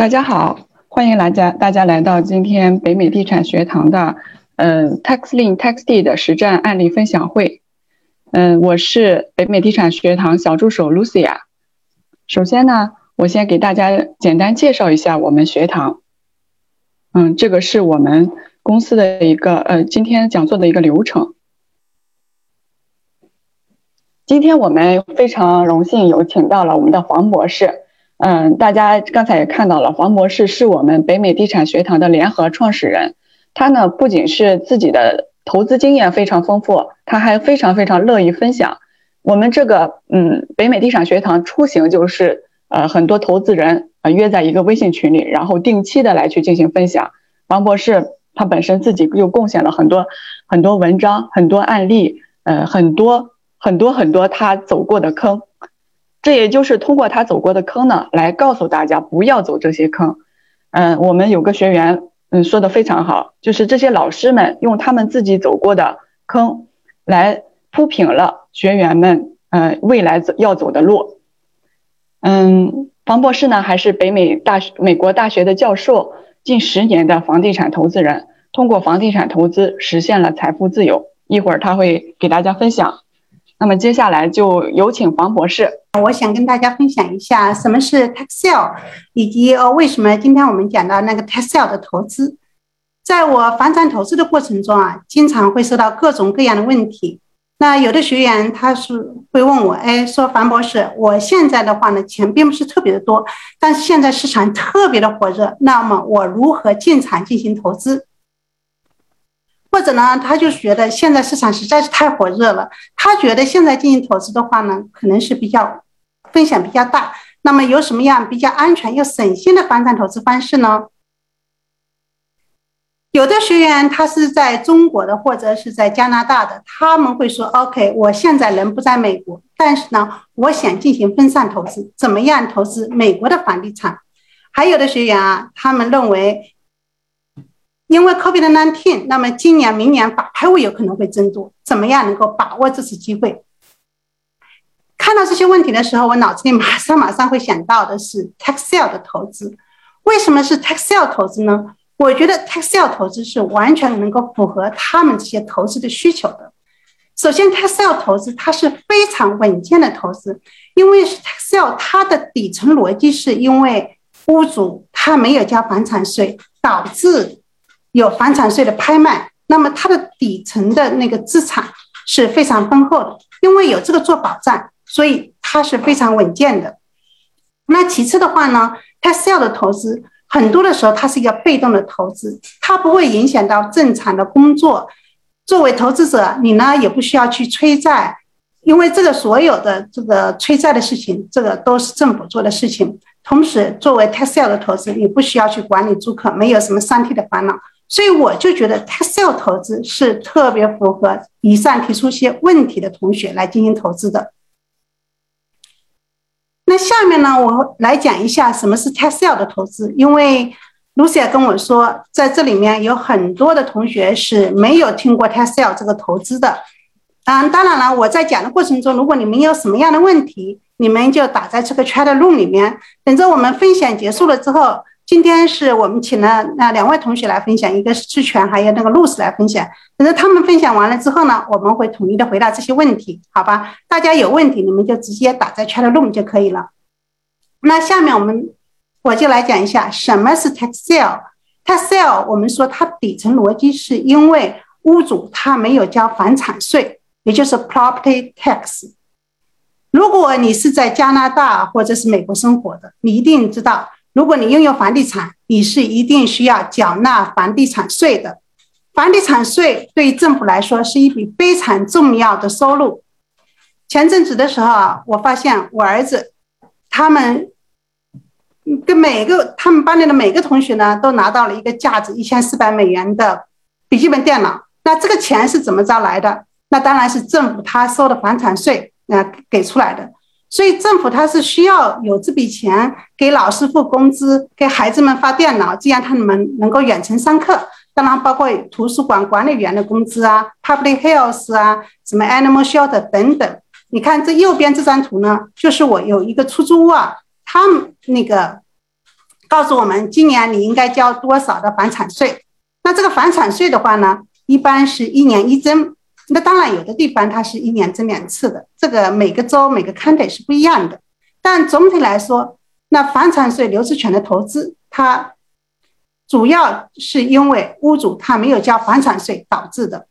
大家好，欢迎来家大家来到今天北美地产学堂的嗯 TaxLink TaxD 的实战案例分享会。嗯，我是北美地产学堂小助手 Lucia。首先呢，我先给大家简单介绍一下我们学堂。嗯，这个是我们公司的一个呃今天讲座的一个流程。今天我们非常荣幸有请到了我们的黄博士。嗯，大家刚才也看到了，黄博士是我们北美地产学堂的联合创始人。他呢不仅是自己的投资经验非常丰富，他还非常非常乐意分享。我们这个嗯北美地产学堂出行就是呃很多投资人呃约在一个微信群里，然后定期的来去进行分享。黄博士他本身自己又贡献了很多很多文章、很多案例，呃很多很多很多他走过的坑。这也就是通过他走过的坑呢，来告诉大家不要走这些坑。嗯，我们有个学员，嗯，说的非常好，就是这些老师们用他们自己走过的坑，来铺平了学员们，嗯，未来走要走的路。嗯，房博士呢，还是北美大学美国大学的教授，近十年的房地产投资人，通过房地产投资实现了财富自由。一会儿他会给大家分享。那么接下来就有请黄博士。我想跟大家分享一下什么是 tax sale，以及呃为什么今天我们讲到那个 tax sale 的投资。在我房产投资的过程中啊，经常会收到各种各样的问题。那有的学员他是会问我，哎，说樊博士，我现在的话呢，钱并不是特别的多，但是现在市场特别的火热，那么我如何进场进行投资？或者呢，他就觉得现在市场实在是太火热了，他觉得现在进行投资的话呢，可能是比较风险比较大。那么有什么样比较安全又省心的房产投资方式呢？有的学员他是在中国的，或者是在加拿大的，他们会说：“OK，我现在人不在美国，但是呢，我想进行分散投资，怎么样投资美国的房地产？”还有的学员啊，他们认为。因为 COVID-19，那么今年、明年法拍屋有可能会增多，怎么样能够把握这次机会？看到这些问题的时候，我脑子里马上马上会想到的是 tax sale 的投资。为什么是 tax sale 投资呢？我觉得 tax sale 投资是完全能够符合他们这些投资的需求的。首先，tax sale 投资它是非常稳健的投资，因为 tax sale 它的底层逻辑是因为屋主他没有交房产税，导致有房产税的拍卖，那么它的底层的那个资产是非常丰厚的，因为有这个做保障，所以它是非常稳健的。那其次的话呢，它 sale 的投资很多的时候它是一个被动的投资，它不会影响到正常的工作。作为投资者，你呢也不需要去催债，因为这个所有的这个催债的事情，这个都是政府做的事情。同时，作为 tax sale 的投资，你不需要去管理租客，没有什么三 T 的烦恼。所以我就觉得 Tesla 投资是特别符合以上提出一些问题的同学来进行投资的。那下面呢，我来讲一下什么是 Tesla 的投资。因为 Lucia 跟我说，在这里面有很多的同学是没有听过 Tesla 这个投资的。嗯，当然了，我在讲的过程中，如果你们有什么样的问题，你们就打在这个 chat room 里面，等着我们分享结束了之后。今天是我们请了那两位同学来分享，一个是志全，还有那个露丝来分享。等到他们分享完了之后呢，我们会统一的回答这些问题，好吧？大家有问题，你们就直接打在 chat room 就可以了。那下面我们我就来讲一下什么是 tax sale。tax sale 我们说它底层逻辑是因为屋主他没有交房产税，也就是 property tax。如果你是在加拿大或者是美国生活的，你一定知道。如果你拥有房地产，你是一定需要缴纳房地产税的。房地产税对于政府来说是一笔非常重要的收入。前阵子的时候啊，我发现我儿子他们跟每个他们班里的每个同学呢，都拿到了一个价值一千四百美元的笔记本电脑。那这个钱是怎么着来的？那当然是政府他收的房产税啊给出来的。所以政府它是需要有这笔钱给老师付工资，给孩子们发电脑，这样他们能够远程上课。当然，包括图书馆管理员的工资啊，public health 啊，什么 animal shelter 等等。你看这右边这张图呢，就是我有一个出租屋啊，他们那个告诉我们今年你应该交多少的房产税。那这个房产税的话呢，一般是一年一增。那当然，有的地方它是一年增两次的，这个每个州每个 county 是不一样的。但总体来说，那房产税留置权的投资，它主要是因为屋主他没有交房产税导致的。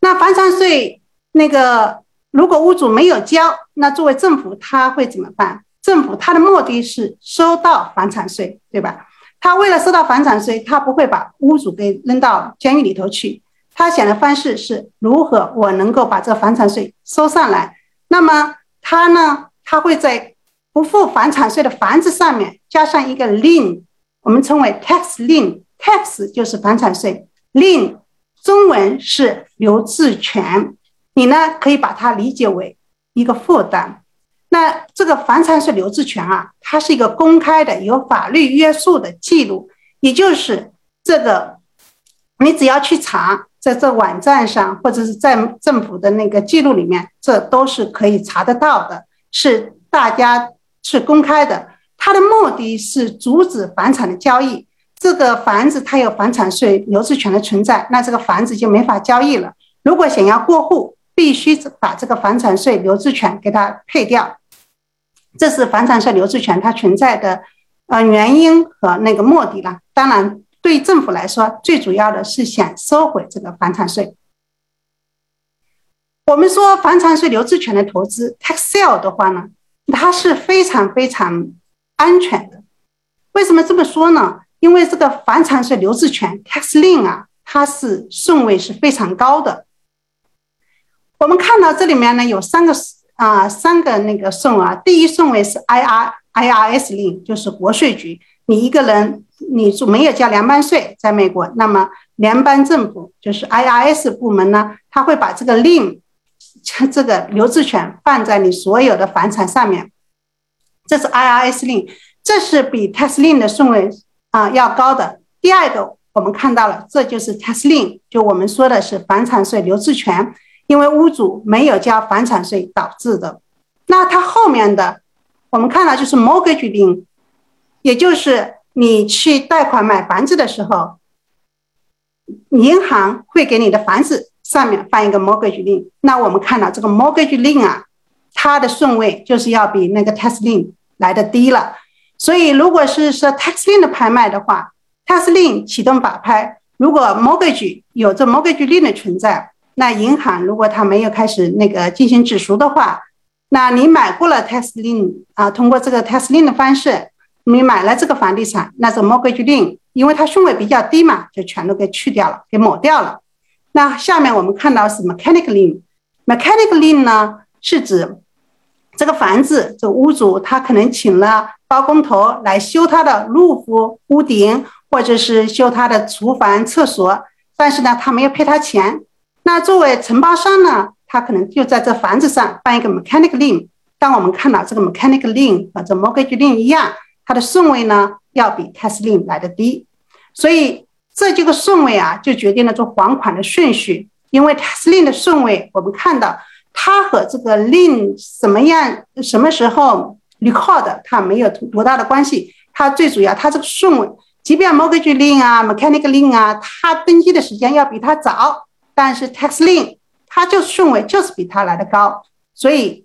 那房产税那个，如果屋主没有交，那作为政府他会怎么办？政府他的目的是收到房产税，对吧？他为了收到房产税，他不会把屋主给扔到监狱里头去。他想的方式是如何我能够把这个房产税收上来？那么他呢？他会在不付房产税的房子上面加上一个 lien，我们称为 tax lien。tax 就是房产税，lien 中文是留置权。你呢可以把它理解为一个负担。那这个房产税留置权啊，它是一个公开的、有法律约束的记录，也就是这个你只要去查。在这网站上，或者是在政府的那个记录里面，这都是可以查得到的，是大家是公开的。它的目的是阻止房产的交易。这个房子它有房产税留置权的存在，那这个房子就没法交易了。如果想要过户，必须把这个房产税留置权给它配掉。这是房产税留置权它存在的呃原因和那个目的了。当然。对政府来说，最主要的是想收回这个房产税。我们说房产税留置权的投资 tax sale 的话呢，它是非常非常安全的。为什么这么说呢？因为这个房产税留置权 tax lien 啊，它是顺位是非常高的。我们看到这里面呢有三个啊三个那个顺啊，第一顺位是 I R I R S lien，就是国税局，你一个人。你说没有交联邦税，在美国，那么联邦政府就是 IRS 部门呢，他会把这个令这个留置权放在你所有的房产上面，这是 IRS 令，这是比 tax 令的顺位啊要高的。第二个我们看到了，这就是 tax 令，就我们说的是房产税留置权，因为屋主没有交房产税导致的。那它后面的我们看到就是 mortgage 令，也就是。你去贷款买房子的时候，银行会给你的房子上面放一个 mortgage lien。那我们看到这个 mortgage lien 啊，它的顺位就是要比那个 tax l i n 来的低了。所以，如果是说 tax l i n 的拍卖的话，tax l i n 启动法拍，如果 mortgage 有这 mortgage lien 的存在，那银行如果它没有开始那个进行止赎的话，那你买过了 tax l i n 啊，通过这个 tax l i n 的方式。你买了这个房地产，那这 mortgage lien，因为它顺位比较低嘛，就全都给去掉了，给抹掉了。那下面我们看到是 mechanic lien，mechanic lien 呢是指这个房子这屋主他可能请了包工头来修他的 roof 屋顶，或者是修他的厨房厕所，但是呢他没有赔他钱。那作为承包商呢，他可能就在这房子上办一个 mechanic lien。当我们看到这个 mechanical lien 和这 mortgage lien 一样。它的顺位呢，要比 tax lien 来的低，所以这几个顺位啊，就决定了做还款的顺序。因为 tax lien 的顺位，我们看到它和这个 Lin 什么样、什么时候 record，它没有多大的关系。它最主要，它这个顺位，即便 Mortgage Lin 啊、Mechanical Lin 啊，它登记的时间要比它早，但是 tax lien 它就顺位就是比它来的高。所以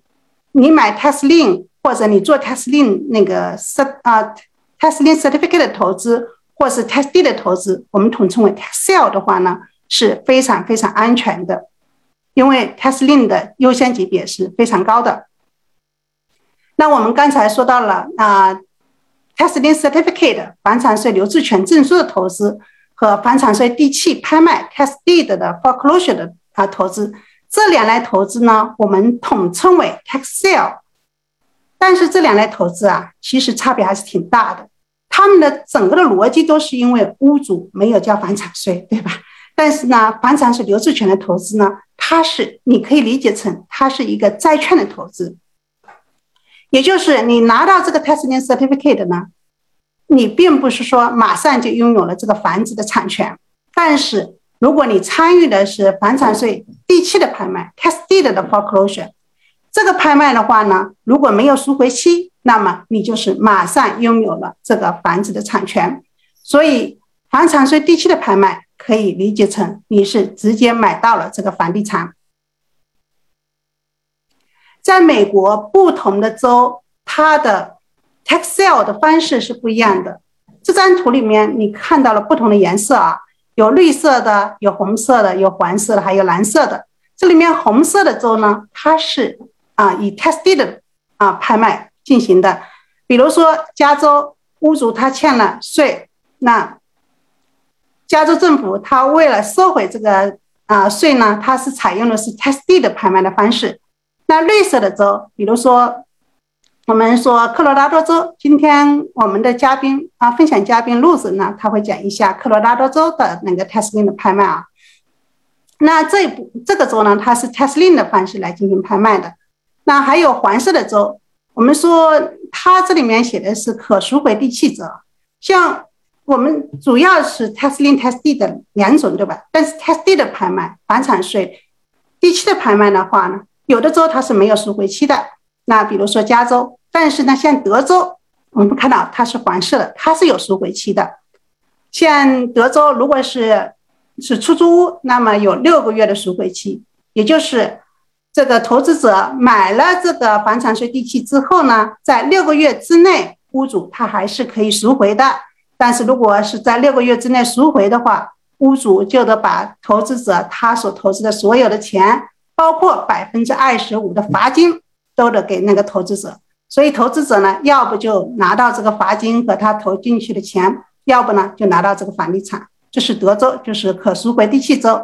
你买 tax lien。或者你做 tax lien 那个 cert 啊 tax lien certificate 的投资，或是 tax deed 的投资，我们统称为 tax sale 的话呢，是非常非常安全的，因为 tax lien 的优先级别是非常高的。那我们刚才说到了啊，tax lien certificate 房产税留置权证书的投资和房产税地契拍卖 tax deed 的 foreclosure 的啊投资，这两类投资呢，我们统称为 tax sale。但是这两类投资啊，其实差别还是挺大的。他们的整个的逻辑都是因为屋主没有交房产税，对吧？但是呢，房产税留置权的投资呢，它是你可以理解成它是一个债券的投资，也就是你拿到这个 tax lien certificate 呢，你并不是说马上就拥有了这个房子的产权。但是如果你参与的是房产税地契的拍卖 tax deed 的 foreclosure。这个拍卖的话呢，如果没有赎回期，那么你就是马上拥有了这个房子的产权。所以房产税地区的拍卖可以理解成你是直接买到了这个房地产。在美国，不同的州它的 tax sale 的方式是不一样的。这张图里面你看到了不同的颜色啊，有绿色的，有红色的，有黄色的，还有蓝色的。这里面红色的州呢，它是啊以 tax deed 啊拍卖进行的。比如说加州屋主他欠了税，那加州政府他为了收回这个啊税呢，他是采用的是 tax deed 拍卖的方式。那绿色的州，比如说，我们说科罗拉多州，今天我们的嘉宾啊，分享嘉宾路子呢，他会讲一下科罗拉多州的那个 Tesla 的拍卖啊。那这部这个州呢，它是 Tesla 的方式来进行拍卖的。那还有黄色的州，我们说它这里面写的是可赎回地契者，像我们主要是 Tesla、Tesla 的两种，对吧？但是 Tesla 的拍卖，房产税地契的拍卖的话呢？有的州它是没有赎回期的，那比如说加州，但是呢，像德州，我们看到它是黄色的，它是有赎回期的。像德州，如果是是出租屋，那么有六个月的赎回期，也就是这个投资者买了这个房产税地契之后呢，在六个月之内，屋主他还是可以赎回的。但是如果是在六个月之内赎回的话，屋主就得把投资者他所投资的所有的钱。包括百分之二十五的罚金都得给那个投资者，所以投资者呢，要不就拿到这个罚金和他投进去的钱，要不呢就拿到这个房地产。这是德州，就是可赎回地契州。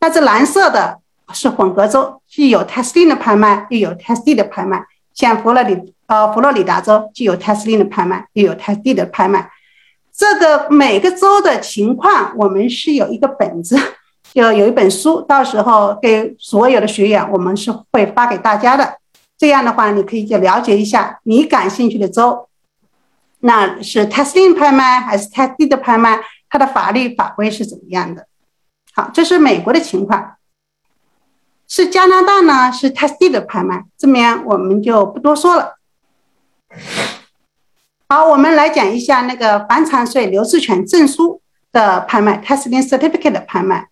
那这蓝色的是混合州，既有 Tesla 的拍卖，又有 Tesla 的拍卖。像佛罗里呃佛罗里达州，既有 Tesla 的拍卖，又有 Tesla 的拍卖。这个每个州的情况，我们是有一个本子。就有一本书，到时候给所有的学员，我们是会发给大家的。这样的话，你可以就了解一下你感兴趣的州，那是 testing 拍卖还是 test 的拍卖，它的法律法规是怎么样的？好，这是美国的情况。是加拿大呢？是 Test D 的拍卖，这边我们就不多说了。好，我们来讲一下那个房产税流失权证书的拍卖，testing certificate 的拍卖。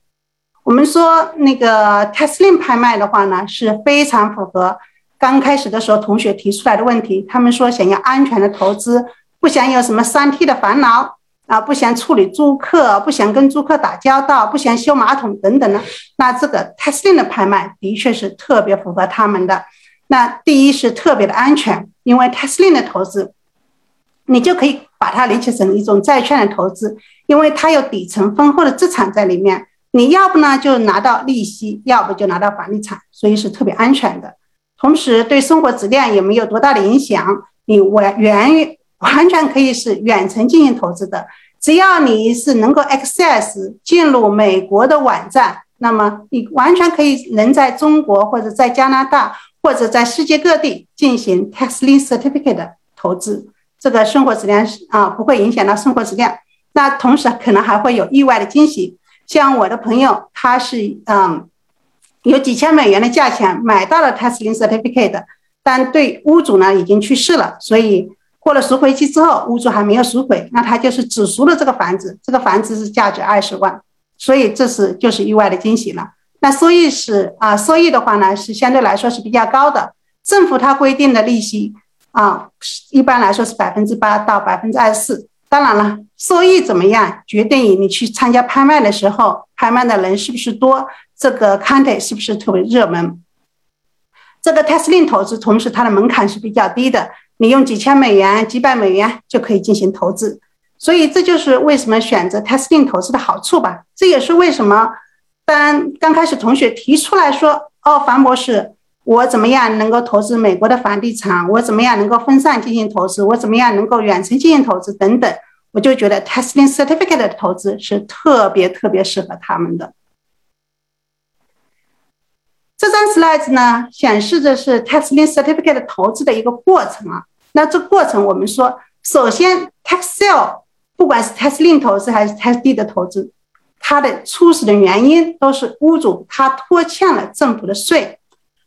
我们说那个 Tesla 拍卖的话呢，是非常符合刚开始的时候同学提出来的问题。他们说想要安全的投资，不想有什么三 T 的烦恼啊，不想处理租客，不想跟租客打交道，不想修马桶等等呢。那这个 Tesla 的拍卖的确是特别符合他们的。那第一是特别的安全，因为 Tesla 的投资，你就可以把它理解成一种债券的投资，因为它有底层丰厚的资产在里面。你要不呢就拿到利息，要不就拿到房地产，所以是特别安全的。同时对生活质量也没有多大的影响。你完远完全可以是远程进行投资的，只要你是能够 access 进入美国的网站，那么你完全可以能在中国或者在加拿大或者在世界各地进行 tax l i n certificate 的投资。这个生活质量是啊不会影响到生活质量。那同时可能还会有意外的惊喜。像我的朋友，他是嗯，有几千美元的价钱买到了 Tesla certificate，但对屋主呢已经去世了，所以过了赎回期之后，屋主还没有赎回，那他就是只赎了这个房子，这个房子是价值二十万，所以这是就是意外的惊喜了。那收益是啊，收益的话呢是相对来说是比较高的，政府它规定的利息啊，一般来说是百分之八到百分之二十四。当然了，收益怎么样，决定于你去参加拍卖的时候，拍卖的人是不是多，这个 county 是不是特别热门。这个 Tesla 投资，同时它的门槛是比较低的，你用几千美元、几百美元就可以进行投资。所以这就是为什么选择 Tesla 投资的好处吧。这也是为什么当刚开始同学提出来说：“哦，樊博士。”我怎么样能够投资美国的房地产？我怎么样能够分散进行投资？我怎么样能够远程进行投资？等等，我就觉得 testing certificate 的投资是特别特别适合他们的。这张 slides 呢，显示的是 testing certificate 投资的一个过程啊。那这过程我们说，首先 tax sale，不管是 testing 投资还是 testing 的投资，它的初始的原因都是屋主他拖欠了政府的税。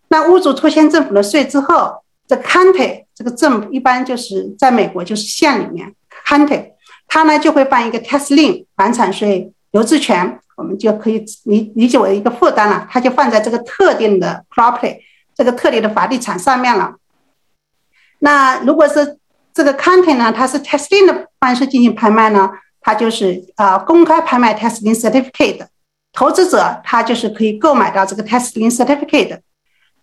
那屋主拖欠政府的税之后，这 county 这个政府一般就是在美国就是县里面 county，他呢就会办一个 tax lien 房产税留置权，我们就可以理理解为一个负担了，它就放在这个特定的 property 这个特定的房地产上面了。那如果是这个 county 呢，它是 testing 的方式进行拍卖呢，它就是啊公开拍卖 testing certificate，投资者他就是可以购买到这个 testing certificate。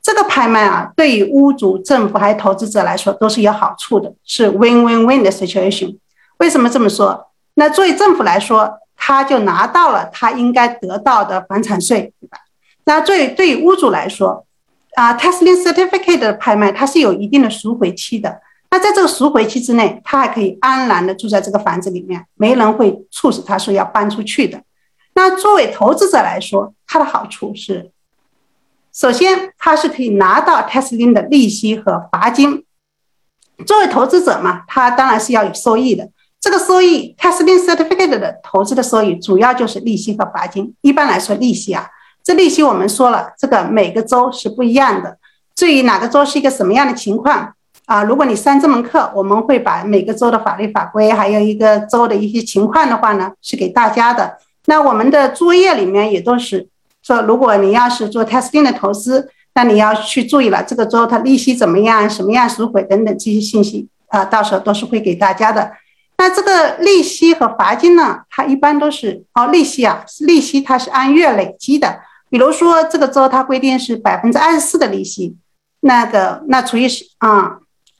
这个拍卖啊，对于屋主、政府还有投资者来说都是有好处的，是 win-win-win 的 situation。为什么这么说？那作为政府来说，他就拿到了他应该得到的房产税，对吧？那作为对于屋主来说，啊，tax lien certificate 的拍卖它是有一定的赎回期的。那在这个赎回期之内，他还可以安然的住在这个房子里面，没人会促使他说要搬出去的。那作为投资者来说，它的好处是。首先，他是可以拿到 tax lien 的利息和罚金。作为投资者嘛，他当然是要有收益的。这个收益，tax lien certificate 的投资的收益，主要就是利息和罚金。一般来说，利息啊，这利息我们说了，这个每个州是不一样的。至于哪个州是一个什么样的情况啊？如果你上这门课，我们会把每个州的法律法规，还有一个州的一些情况的话呢，是给大家的。那我们的作业里面也都是。说，如果你要是做 testing 的投资，那你要去注意了，这个州它利息怎么样，什么样赎回等等这些信息啊，到时候都是会给大家的。那这个利息和罚金呢，它一般都是哦，利息啊，利息它是按月累积的。比如说这个州它规定是百分之二十四的利息，那个那除以十啊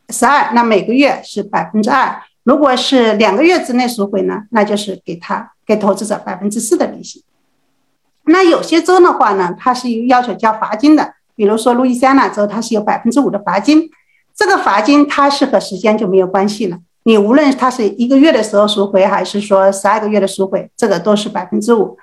十二，那每个月是百分之二。如果是两个月之内赎回呢，那就是给他给投资者百分之四的利息。那有些州的话呢，它是要求交罚金的，比如说路易斯安那州，它是有百分之五的罚金。这个罚金它是和时间就没有关系了，你无论它是一个月的时候赎回，还是说十二个月的赎回，这个都是百分之五。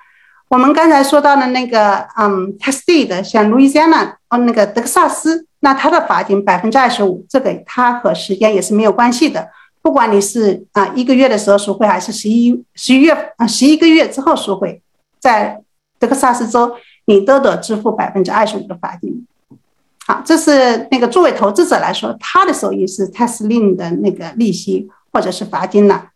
我们刚才说到的那个，嗯，Tennessee 的，像路易斯安那，哦，那个德克萨斯，那它的罚金百分之二十五，这个它和时间也是没有关系的。不管你是啊一个月的时候赎回，还是十一十一月啊十一个月之后赎回，在德克萨斯州，你都得支付百分之二十五的罚金。好，这是那个作为投资者来说，他的收益是 tax lien 的那个利息或者是罚金了。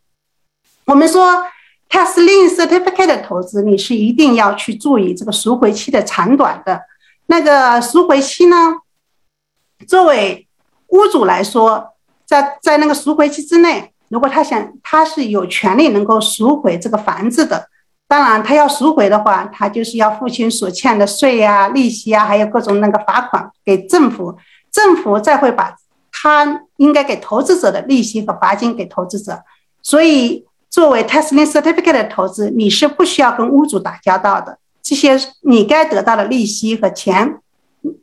我们说 tax lien certificate 的投资，你是一定要去注意这个赎回期的长短的。那个赎回期呢，作为屋主来说，在在那个赎回期之内，如果他想，他是有权利能够赎回这个房子的。当然，他要赎回的话，他就是要付清所欠的税呀、利息啊，还有各种那个罚款给政府，政府再会把他应该给投资者的利息和罚金给投资者。所以，作为 tax lien certificate 的投资，你是不需要跟屋主打交道的，这些你该得到的利息和钱，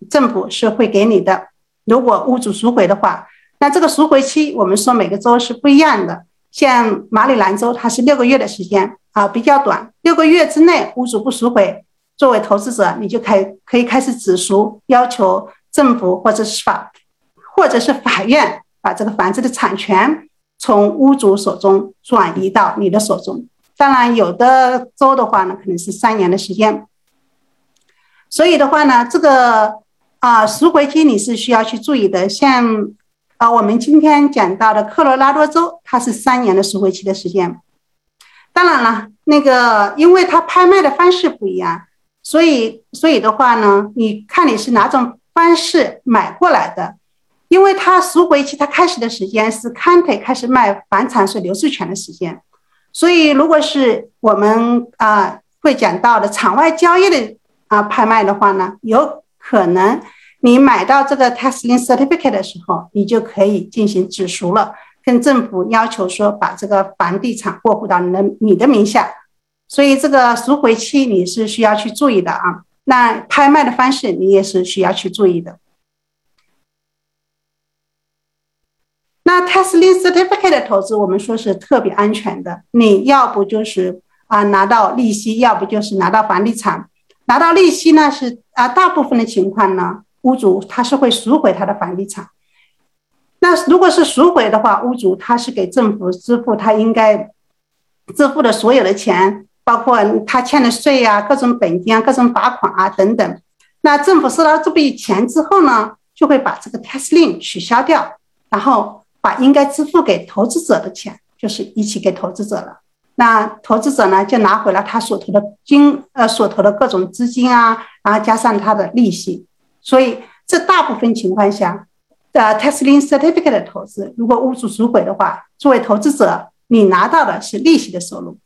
政府是会给你的。如果屋主赎回的话，那这个赎回期我们说每个州是不一样的，像马里兰州它是六个月的时间。啊，比较短，六个月之内屋主不赎回，作为投资者，你就开可以开始止赎，要求政府或者是法，或者是法院把这个房子的产权从屋主手中转移到你的手中。当然，有的州的话呢，可能是三年的时间。所以的话呢，这个啊赎回期你是需要去注意的。像啊，我们今天讲到的科罗拉多州，它是三年的赎回期的时间。当然了，那个，因为它拍卖的方式不一样，所以，所以的话呢，你看你是哪种方式买过来的，因为它赎回期它开始的时间是 cant 开始卖房产税流失权的时间，所以如果是我们啊会讲到的场外交易的啊拍卖的话呢，有可能你买到这个 tax lien certificate 的时候，你就可以进行止赎了。跟政府要求说，把这个房地产过户到你的你的名下，所以这个赎回期你是需要去注意的啊。那拍卖的方式你也是需要去注意的。那 Taslim certificate 的投资，我们说是特别安全的。你要不就是啊拿到利息，要不就是拿到房地产。拿到利息呢是啊，大部分的情况呢，屋主他是会赎回他的房地产。那如果是赎回的话，屋主他是给政府支付他应该支付的所有的钱，包括他欠的税啊、各种本金啊、各种罚款啊等等。那政府收到这笔钱之后呢，就会把这个 tax lien 取消掉然后把应该支付给投资者的钱，就是一起给投资者了。那投资者呢，就拿回了他所投的金，呃，所投的各种资金啊，然后加上他的利息。所以，这大部分情况下，呃，Tesla Certificate 的投资，如果屋主赎回的话，作为投资者，你拿到的是利息的收入。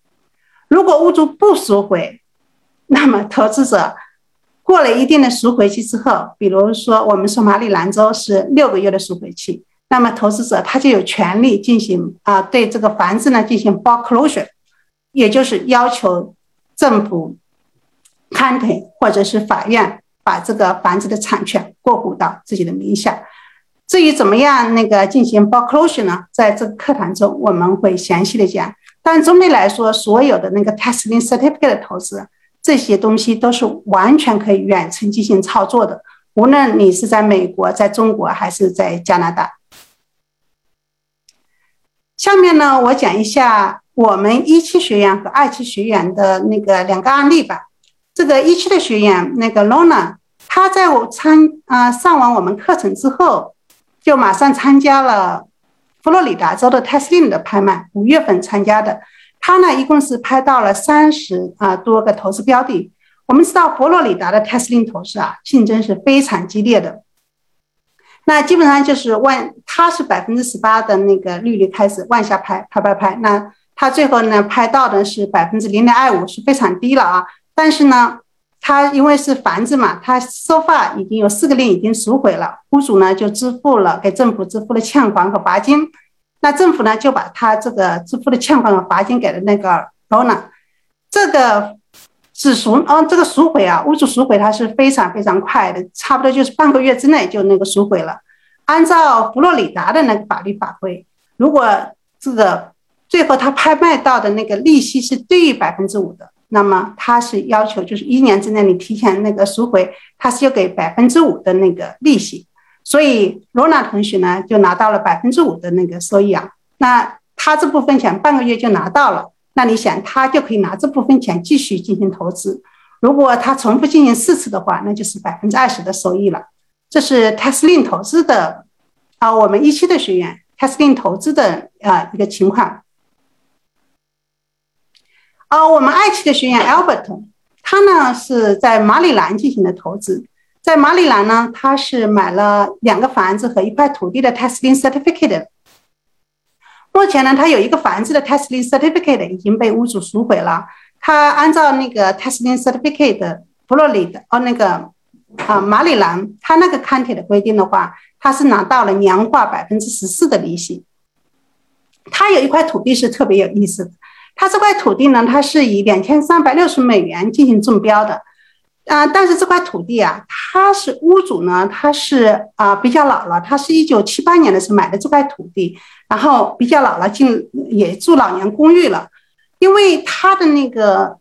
如果屋主不赎回，那么投资者过了一定的赎回期之后，比如说我们说马里兰州是六个月的赎回期，那么投资者他就有权利进行啊，对这个房子呢进行 foreclosure。也就是要求政府看腿，或者是法院把这个房子的产权过户到自己的名下。至于怎么样那个进行 foreclosure 呢？在这个课堂中我们会详细的讲。但总体来说，所有的那个 testing certificate 的投资，这些东西都是完全可以远程进行操作的。无论你是在美国、在中国还是在加拿大。下面呢，我讲一下。我们一期学员和二期学员的那个两个案例吧。这个一期的学员那个 Lona，他在我参啊上完我们课程之后，就马上参加了佛罗里达州的 Tesla 的拍卖，五月份参加的。他呢一共是拍到了三十啊多个投资标的。我们知道佛罗里达的 Tesla 投资啊，竞争是非常激烈的。那基本上就是万，他是百分之十八的那个利率开始往下拍，拍拍拍，那。他最后呢拍到的是百分之零点二五，是非常低了啊。但是呢，他因为是房子嘛，他收发已经有四个令已经赎回了，屋主呢就支付了给政府支付了欠款和罚金。那政府呢就把他这个支付的欠款和罚金给了那个 owner。这个只赎，嗯，这个赎回啊，屋主赎回他是非常非常快的，差不多就是半个月之内就那个赎回了。按照佛罗里达的那个法律法规，如果这个最后他拍卖到的那个利息是低于百分之五的，那么他是要求就是一年之内你提前那个赎回，他是要给百分之五的那个利息。所以罗娜同学呢就拿到了百分之五的那个收益啊。那他这部分钱半个月就拿到了，那你想他就可以拿这部分钱继续进行投资。如果他重复进行四次的话，那就是百分之二十的收益了。这是 Tesla 投资的啊，我们一期的学员 Tesla 投资的啊一个情况。啊，我们爱奇的学员 Albert，他呢是在马里兰进行的投资，在马里兰呢，他是买了两个房子和一块土地的 Testing Certificate。目前呢，他有一个房子的 Testing Certificate 已经被屋主赎回了。他按照那个 Testing Certificate 佛罗里的哦那个啊马里兰，他那个 county 的规定的话，他是拿到了年化百分之十四的利息。他有一块土地是特别有意思的。他这块土地呢，它是以两千三百六十美元进行中标的，啊，但是这块土地啊，它是屋主呢，他是啊比较老了，他是一九七八年的时候买的这块土地，然后比较老了，进也住老年公寓了，因为他的那个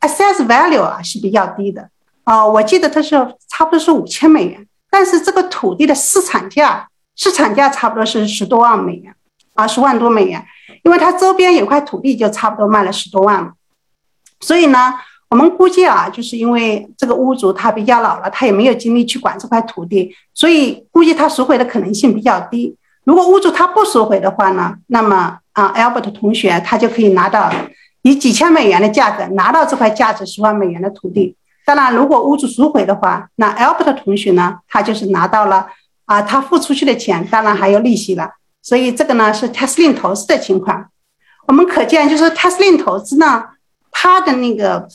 assess value 啊是比较低的，啊，我记得他是差不多是五千美元，但是这个土地的市场价，市场价差不多是十多万美元，啊，十万多美元。因为它周边有块土地，就差不多卖了十多万了，所以呢，我们估计啊，就是因为这个屋主他比较老了，他也没有精力去管这块土地，所以估计他赎回的可能性比较低。如果屋主他不赎回的话呢，那么啊，Albert 同学他就可以拿到以几千美元的价格拿到这块价值十万美元的土地。当然，如果屋主赎回的话，那 Albert 同学呢，他就是拿到了啊，他付出去的钱，当然还有利息了。所以这个呢是 Tesla 投资的情况，我们可见就是 Tesla 投资呢，它的那个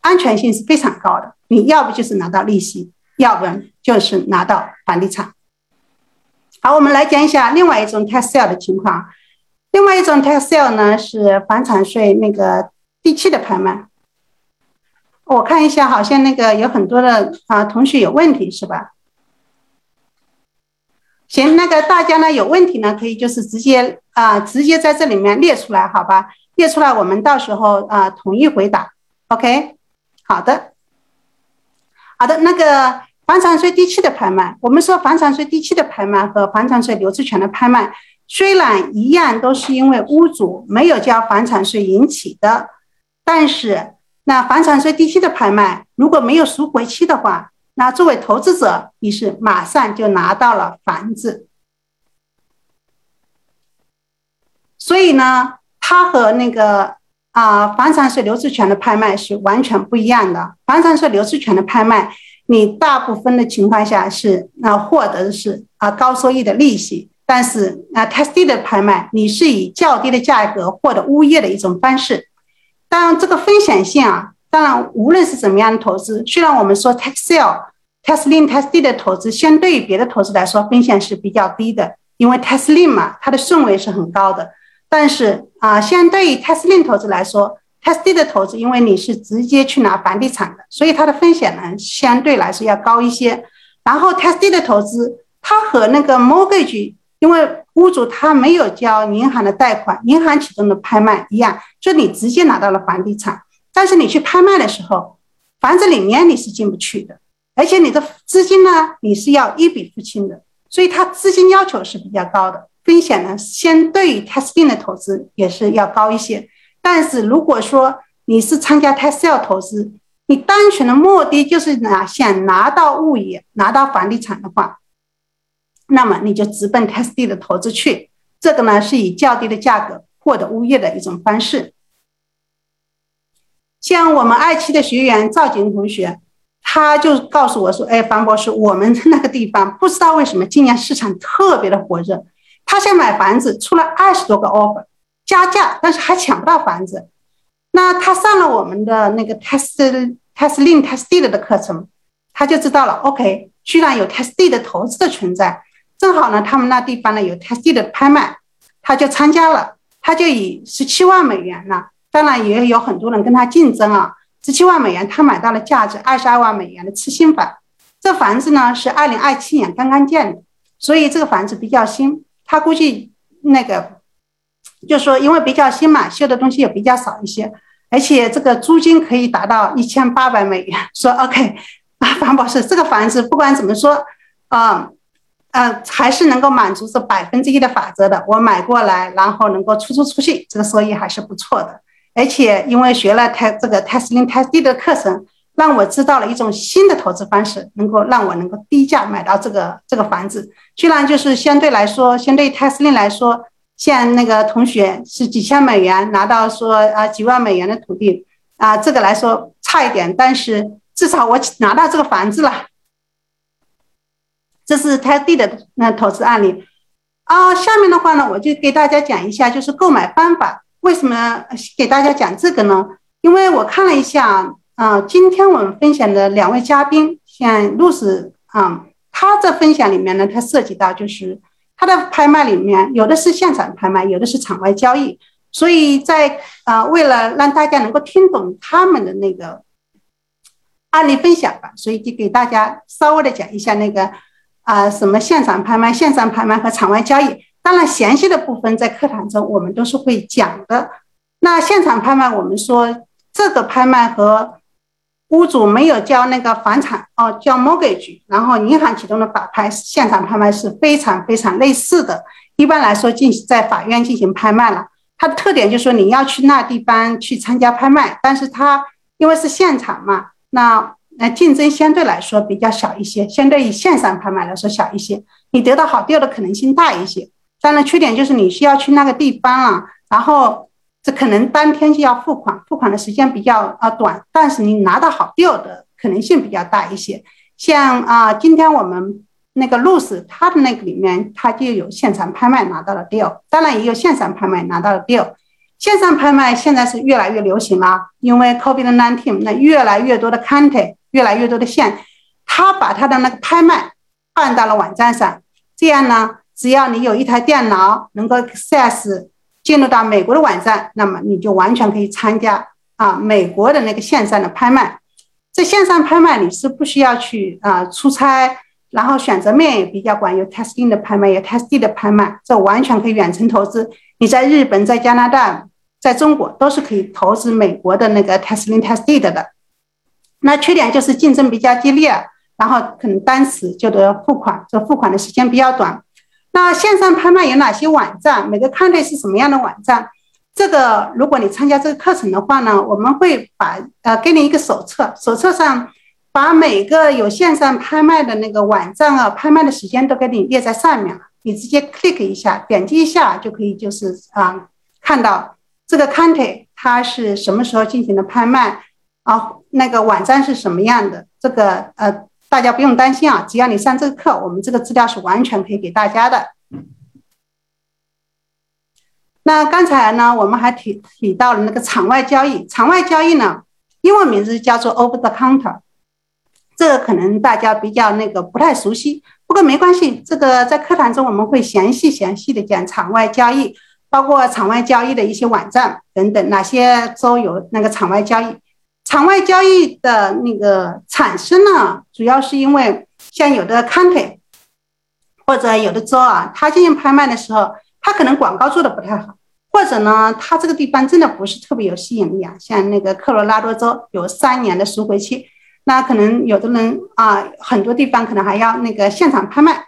安全性是非常高的。你要不就是拿到利息，要不然就是拿到房地产。好，我们来讲一下另外一种 Tesla 的情况。另外一种 Tesla 呢是房产税那个地契的拍卖。我看一下，好像那个有很多的啊同学有问题是吧？行，那个大家呢有问题呢，可以就是直接啊，直接在这里面列出来，好吧？列出来，我们到时候啊统一回答。OK，好的，好的。那个房产税地契的拍卖，我们说房产税地契的拍卖和房产税留置权的拍卖，虽然一样都是因为屋主没有交房产税引起的，但是那房产税地契的拍卖如果没有赎回期的话。那作为投资者，你是马上就拿到了房子。所以呢，它和那个啊房产税留置权的拍卖是完全不一样的。房产税留置权的拍卖，你大部分的情况下是，那获得的是啊高收益的利息，但是啊 test 的拍卖，你是以较低的价格获得物业的一种方式。当然这个风险性啊。当然无论是怎么样的投资，虽然我们说 tax sale、tax lien、tax deed 的投资，相对于别的投资来说，风险是比较低的，因为 tax lien 嘛，它的顺位是很高的。但是啊，相对于 tax lien 投资来说，tax deed 的投资，因为你是直接去拿房地产的，所以它的风险呢相对来说要高一些。然后 tax deed 的投资，它和那个 mortgage，因为屋主他没有交银行的贷款，银行启动的拍卖一样，就你直接拿到了房地产，但是你去拍卖的时候，房子里面你是进不去的，而且你的资金呢，你是要一笔付清的，所以它资金要求是比较高的，风险呢，相对于 tax lien 的投资也是要高一些。但是如果说你是参加 tax sale 投资，你单纯的目的就是拿想拿到物业、拿到房地产的话。那么你就直奔 tax deed 的投资去，这个呢是以较低的价格获得物业的一种方式。像我们爱奇的学员赵景同学，他就告诉我说：“哎，樊博士，我们那个地方不知道为什么今年市场特别的火热，他想买房子，出了二十多个 offer 加价，但是还抢不到房子。那他上了我们的那个 test test l i n test deed 的课程，他就知道了。OK，居然有 test deed 的投资的存在。”正好呢，他们那地方呢有 test deed 的拍卖，他就参加了，他就以十七万美元呢，当然也有很多人跟他竞争啊，十七万美元他买到了价值二十二万美元的次新房，这房子呢是二零二七年刚刚建的，所以这个房子比较新，他估计那个就说因为比较新嘛，修的东西也比较少一些，而且这个租金可以达到一千八百美元，说 OK 啊，樊博士，这个房子不管怎么说啊。呃，还是能够满足这百分之一的法则的。我买过来，然后能够出租出去，这个收益还是不错的。而且因为学了泰这个 testing test D 的课程，让我知道了一种新的投资方式，能够让我能够低价买到这个这个房子。虽然就是相对来说，相对 testing 来说，像那个同学是几千美元拿到说啊几万美元的土地啊，这个来说差一点，但是至少我拿到这个房子了。这是泰地的那投资案例啊，下面的话呢，我就给大家讲一下，就是购买方法。为什么给大家讲这个呢？因为我看了一下啊，今天我们分享的两位嘉宾，像露丝啊，他在分享里面呢，他涉及到就是他的拍卖里面有的是现场拍卖，有的是场外交易，所以在啊，为了让大家能够听懂他们的那个案例分享吧，所以就给大家稍微的讲一下那个。啊，什么现场拍卖、现场拍卖和场外交易，当然详细的部分在课堂中我们都是会讲的。那现场拍卖，我们说这个拍卖和屋主没有交那个房产哦，交 mortgage，然后银行启动的法拍，现场拍卖是非常非常类似的。一般来说，进行在法院进行拍卖了，它的特点就是说你要去那地方去参加拍卖，但是它因为是现场嘛，那。那竞争相对来说比较小一些，相对于线上拍卖来说小一些，你得到好掉的可能性大一些。当然，缺点就是你需要去那个地方啊，然后这可能当天就要付款，付款的时间比较啊短，但是你拿到好 deal 的可能性比较大一些。像啊，今天我们那个 l o s e，他的那个里面他就有现场拍卖拿到了 deal，当然也有线上拍卖拿到了 deal。线上拍卖现在是越来越流行了，因为 COVID-19，那越来越多的 county，。越来越多的线，他把他的那个拍卖放到了网站上，这样呢，只要你有一台电脑能够 access 进入到美国的网站，那么你就完全可以参加啊美国的那个线上的拍卖。在线上拍卖你是不需要去啊出差，然后选择面也比较广，有 testing 的拍卖，有 test 的拍卖，这完全可以远程投资。你在日本、在加拿大、在中国都是可以投资美国的那个 testing tested 的。那缺点就是竞争比较激烈，然后可能当时就得付款，这付款的时间比较短。那线上拍卖有哪些网站？每个看类是什么样的网站？这个如果你参加这个课程的话呢，我们会把呃给你一个手册，手册上把每个有线上拍卖的那个网站啊，拍卖的时间都给你列在上面了，你直接 click 一下，点击一下就可以，就是啊看到这个 county 它是什么时候进行的拍卖啊？那个网站是什么样的？这个呃，大家不用担心啊，只要你上这个课，我们这个资料是完全可以给大家的。那刚才呢，我们还提提到了那个场外交易。场外交易呢，英文名字叫做 over the counter，这个可能大家比较那个不太熟悉，不过没关系，这个在课堂中我们会详细详细的讲场外交易，包括场外交易的一些网站等等，哪些州有那个场外交易。场外交易的那个产生呢，主要是因为像有的 county 或者有的州啊，它进行拍卖的时候。他可能广告做的不太好，或者呢，他这个地方真的不是特别有吸引力啊。像那个科罗拉多州有三年的赎回期，那可能有的人啊，很多地方可能还要那个现场拍卖，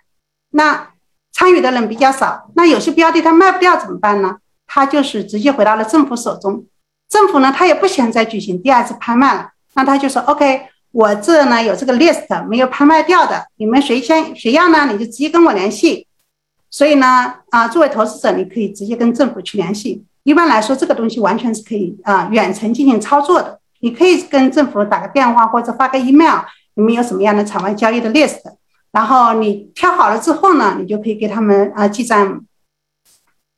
那参与的人比较少。那有些标的他卖不掉怎么办呢？他就是直接回到了政府手中，政府呢他也不想再举行第二次拍卖了，那他就说 OK，我这呢有这个 list 没有拍卖掉的，你们谁先谁要呢？你就直接跟我联系。所以呢，啊，作为投资者，你可以直接跟政府去联系。一般来说，这个东西完全是可以啊远程进行操作的。你可以跟政府打个电话或者发个 email，你们有什么样的场外交易的 list，然后你挑好了之后呢，你就可以给他们啊记账，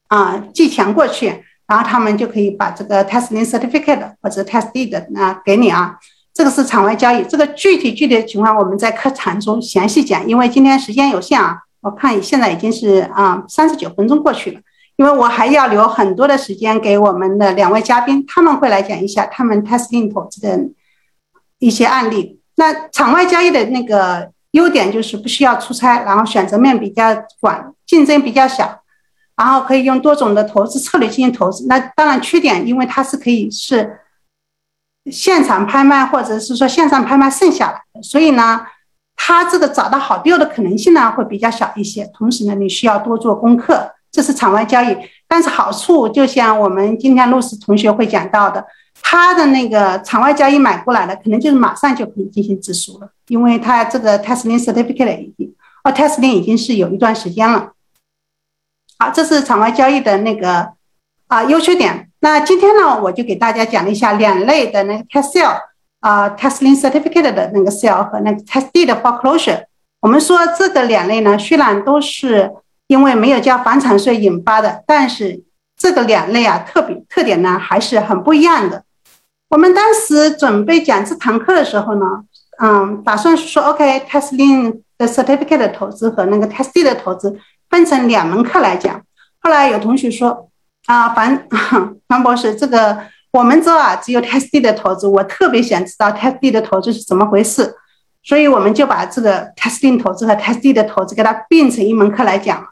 啊寄钱过去，然后他们就可以把这个 testing certificate 或者 test deed 啊给你啊。这个是场外交易，这个具体具体的情况我们在课堂中详细讲，因为今天时间有限啊。我看现在已经是啊三十九分钟过去了，因为我还要留很多的时间给我们的两位嘉宾，他们会来讲一下他们 testing 投资的一些案例。那场外交易的那个优点就是不需要出差，然后选择面比较广，竞争比较小，然后可以用多种的投资策略进行投资。那当然缺点，因为它是可以是现场拍卖或者是说线上拍卖剩下来的，所以呢。它这个找到好钓的可能性呢会比较小一些，同时呢你需要多做功课，这是场外交易。但是好处就像我们今天露丝同学会讲到的，他的那个场外交易买过来的，可能就是马上就可以进行止赎了，因为他这个 testing certificate 已经，哦 testing 已经是有一段时间了。好，这是场外交易的那个啊优缺点。那今天呢，我就给大家讲一下两类的那个 test sale。啊，testing certificate 的那个 sale 和那个 test deed 的 foreclosure，我们说这个两类呢，虽然都是因为没有交房产税引发的，但是这个两类啊，特别特点呢还是很不一样的。我们当时准备讲这堂课的时候呢，嗯，打算说 OK，testing 的 certificate 的投资和那个 test deed 的投资分成两门课来讲。后来有同学说啊，樊 樊博士这个。我们这啊，只有 test D 的投资，我特别想知道 test D 的投资是怎么回事，所以我们就把这个 testing 投资和 test D 的投资给它并成一门课来讲。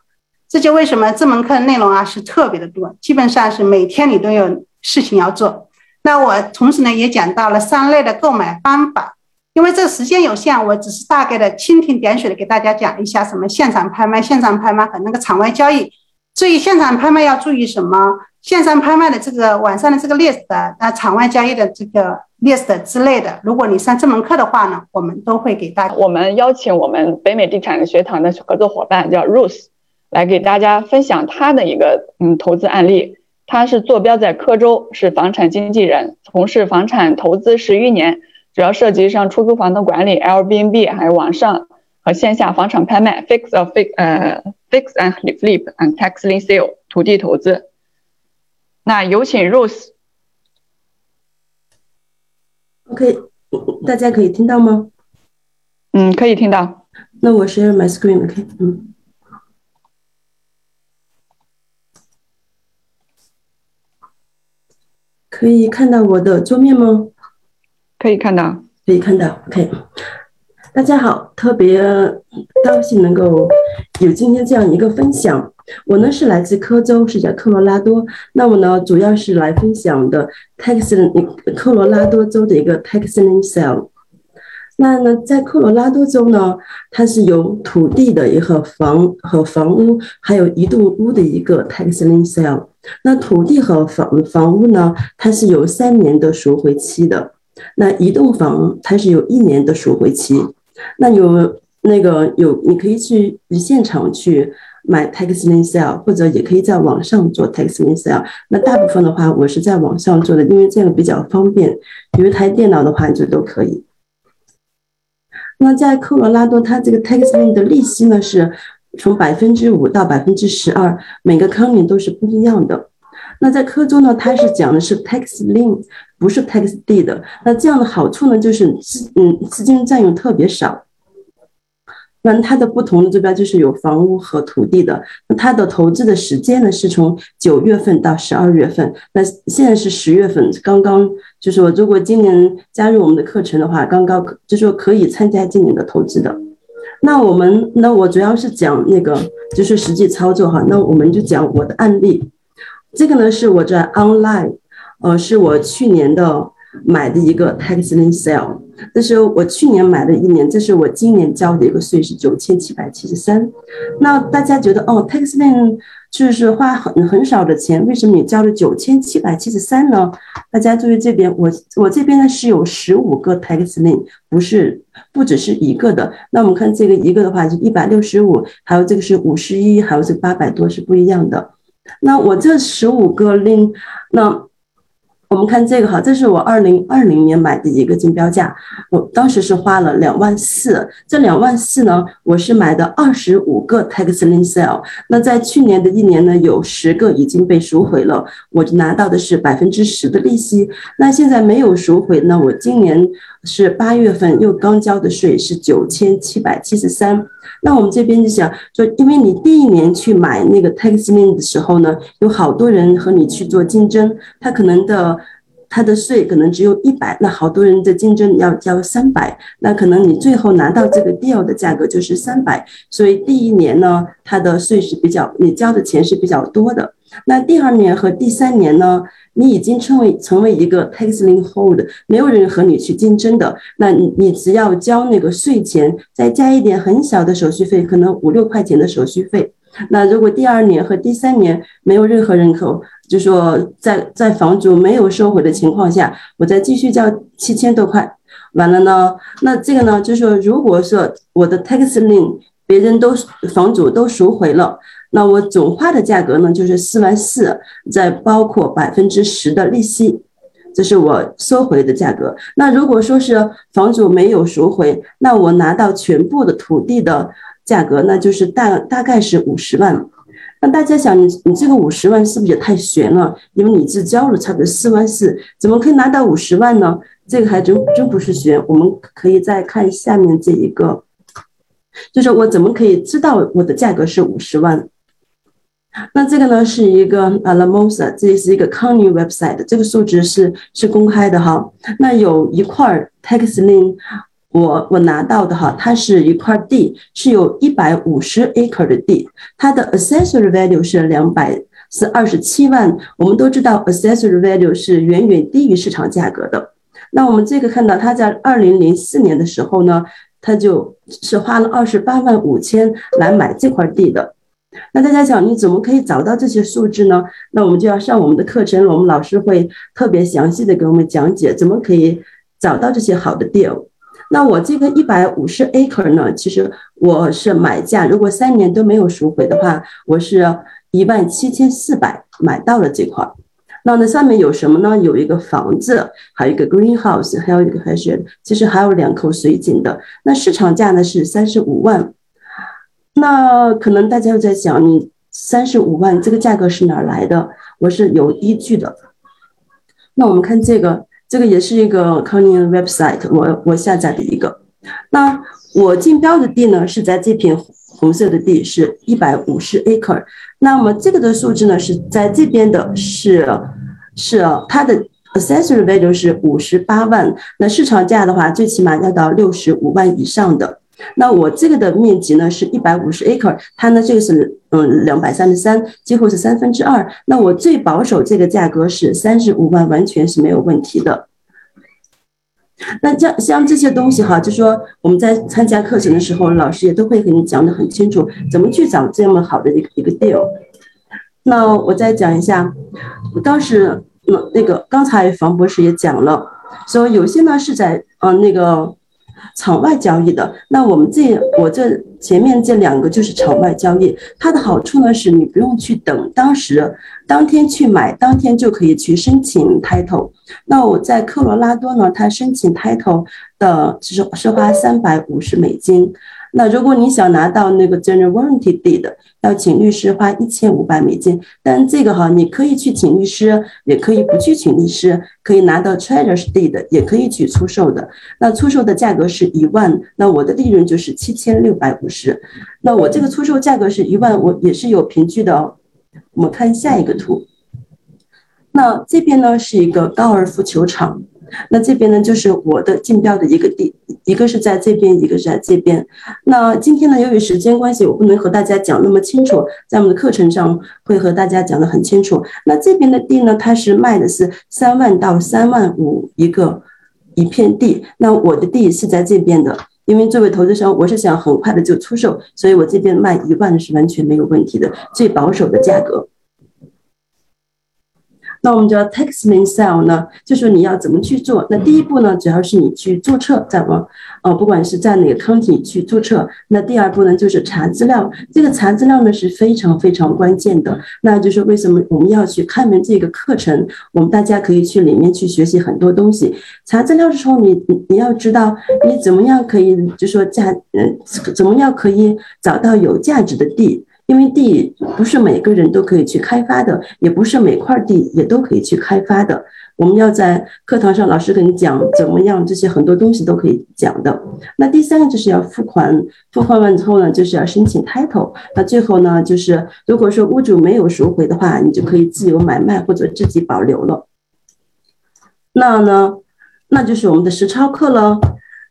这就为什么这门课内容啊是特别的多，基本上是每天你都有事情要做。那我同时呢也讲到了三类的购买方法，因为这时间有限，我只是大概的蜻蜓点水的给大家讲一下什么现场拍卖、现场拍卖和那个场外交易。至于现场拍卖要注意什么？线上拍卖的这个网上的这个 list，那场外交易的这个 list 之类的，如果你上这门课的话呢，我们都会给大家。我们邀请我们北美地产学堂的合作伙伴叫 Rose，来给大家分享他的一个嗯投资案例。他是坐标在科州，是房产经纪人，从事房产投资十余年，主要涉及上出租房的管理、Airbnb，还有网上和线下房产拍卖、fix or fix 呃 fix and flip and tax lien sale 土地投资。那有请 Rose。OK，大家可以听到吗？嗯，可以听到。那我 share my screen，OK，嗯，可以看到我的桌面吗？可以看到，可以看到，OK。大家好，特别高兴能够有今天这样一个分享。我呢是来自科州，是在科罗拉多。那我呢主要是来分享的 Texas 科罗拉多州的一个 Texan sale。那呢在科罗拉多州呢，它是有土地的一个房和房屋，还有一栋屋的一个 Texan sale。那土地和房房屋呢，它是有三年的赎回期的。那一栋房它是有一年的赎回期。那有那个有，你可以去现场去。买 tax l i n sale，或者也可以在网上做 tax l i n sale。那大部分的话，我是在网上做的，因为这样比较方便。有一台电脑的话，就都可以。那在科罗拉多，它这个 tax l i n 的利息呢，是从百分之五到百分之十二，每个 county 都是不一样的。那在科州呢，它是讲的是 Taxling，不是 Tax D 的。那这样的好处呢，就是资嗯资金占用特别少。那它的不同的这边就是有房屋和土地的。那它的投资的时间呢，是从九月份到十二月份。那现在是十月份，刚刚就是说，如果今年加入我们的课程的话，刚刚就说可以参加今年的投资的。那我们那我主要是讲那个就是实际操作哈。那我们就讲我的案例。这个呢是我在 online，呃，是我去年的。买的一个 tax l i n sale，这是我去年买的一年，这是我今年交的一个税是九千七百七十三。那大家觉得哦，tax l i n 就是花很很少的钱，为什么你交了九千七百七十三呢？大家注意这边，我我这边呢是有十五个 taxing，不是不只是一个的。那我们看这个一个的话是一百六十五，还有这个是五十一，还有这八百多是不一样的。那我这十五个令那。我们看这个哈，这是我二零二零年买的一个竞标价，我当时是花了两万四。这两万四呢，我是买的二十五个 tax l i n sale。那在去年的一年呢，有十个已经被赎回了，我就拿到的是百分之十的利息。那现在没有赎回，那我今年是八月份又刚交的税是九千七百七十三。那我们这边就想说，因为你第一年去买那个 taxing 的时候呢，有好多人和你去做竞争，他可能的。他的税可能只有一百，那好多人的竞争要交三百，那可能你最后拿到这个 deal 的价格就是三百，所以第一年呢，它的税是比较，你交的钱是比较多的。那第二年和第三年呢，你已经成为成为一个 tax l i n g hold，没有人和你去竞争的，那你你只要交那个税钱，再加一点很小的手续费，可能五六块钱的手续费。那如果第二年和第三年没有任何人口，就说在在房主没有收回的情况下，我再继续交七千多块，完了呢，那这个呢，就是说，如果说我的 tax lien 别人都房主都赎回了，那我总花的价格呢就是四万四，再包括百分之十的利息，这是我收回的价格。那如果说是房主没有赎回，那我拿到全部的土地的。价格那就是大大概是五十万，那大家想你你这个五十万是不是也太悬了？因为你只交了差不多四万四，怎么可以拿到五十万呢？这个还真真不是悬。我们可以再看下面这一个，就是我怎么可以知道我的价格是五十万？那这个呢是一个 Alamosa，这是一个 County website，这个数值是是公开的哈。那有一块 tax lien。我我拿到的哈，它是一块地，是有一百五十 acre 的地，它的 accessory value 是两百是二十七万。我们都知道 accessory value 是远远低于市场价格的。那我们这个看到，他在二零零四年的时候呢，他就是花了二十八万五千来买这块地的。那大家想，你怎么可以找到这些数字呢？那我们就要上我们的课程，我们老师会特别详细的给我们讲解，怎么可以找到这些好的 deal。那我这个一百五十 acre 呢？其实我是买价，如果三年都没有赎回的话，我是一万七千四百买到了这块。那那上面有什么呢？有一个房子，还有一个 greenhouse，还有一个还是其实还有两口水井的。那市场价呢是三十五万。那可能大家又在想，你三十五万这个价格是哪来的？我是有依据的。那我们看这个。这个也是一个 County website，我我下载的一个。那我竞标的地呢是在这片红色的地，是一百五十 acre。那么这个的数字呢是在这边的，是是它的 accessory value 是五十八万。那市场价的话，最起码要到六十五万以上的。那我这个的面积呢是一百五十 acre，它呢这个是嗯两百三十三，几乎是三分之二。那我最保守这个价格是三十五万，完全是没有问题的。那像像这些东西哈，就说我们在参加课程的时候，老师也都会给你讲的很清楚，怎么去找这么好的一个一个 deal。那我再讲一下，当时那那个刚才房博士也讲了，说有些呢是在嗯那个。场外交易的，那我们这我这前面这两个就是场外交易，它的好处呢是你不用去等，当时当天去买，当天就可以去申请 title。那我在科罗拉多呢，它申请 title 的是是花三百五十美金。那如果你想拿到那个 general warranty deed，要请律师花一千五百美金。但这个哈，你可以去请律师，也可以不去请律师，可以拿到 treasurer's deed，也可以去出售的。那出售的价格是一万，那我的利润就是七千六百五十。那我这个出售价格是一万，我也是有凭据的哦。我们看下一个图。那这边呢是一个高尔夫球场。那这边呢，就是我的竞标的一个地，一个是在这边，一个是在这边。那今天呢，由于时间关系，我不能和大家讲那么清楚，在我们的课程上会和大家讲的很清楚。那这边的地呢，它是卖的是三万到三万五一个一片地。那我的地是在这边的，因为作为投资商，我是想很快的就出售，所以我这边卖一万是完全没有问题的，最保守的价格。那我们叫 tax lien sale 呢，就是你要怎么去做？那第一步呢，主要是你去注册，在往，呃，不管是在哪个 county 去注册。那第二步呢，就是查资料。这个查资料呢是非常非常关键的。那就是为什么我们要去开门这个课程？我们大家可以去里面去学习很多东西。查资料的时候，你你你要知道你怎么样可以，就说价，嗯，怎么样可以找到有价值的地。因为地不是每个人都可以去开发的，也不是每块地也都可以去开发的。我们要在课堂上，老师跟你讲怎么样，这些很多东西都可以讲的。那第三个就是要付款，付款完之后呢，就是要申请 title。那最后呢，就是如果说屋主没有赎回的话，你就可以自由买卖或者自己保留了。那呢，那就是我们的实操课了。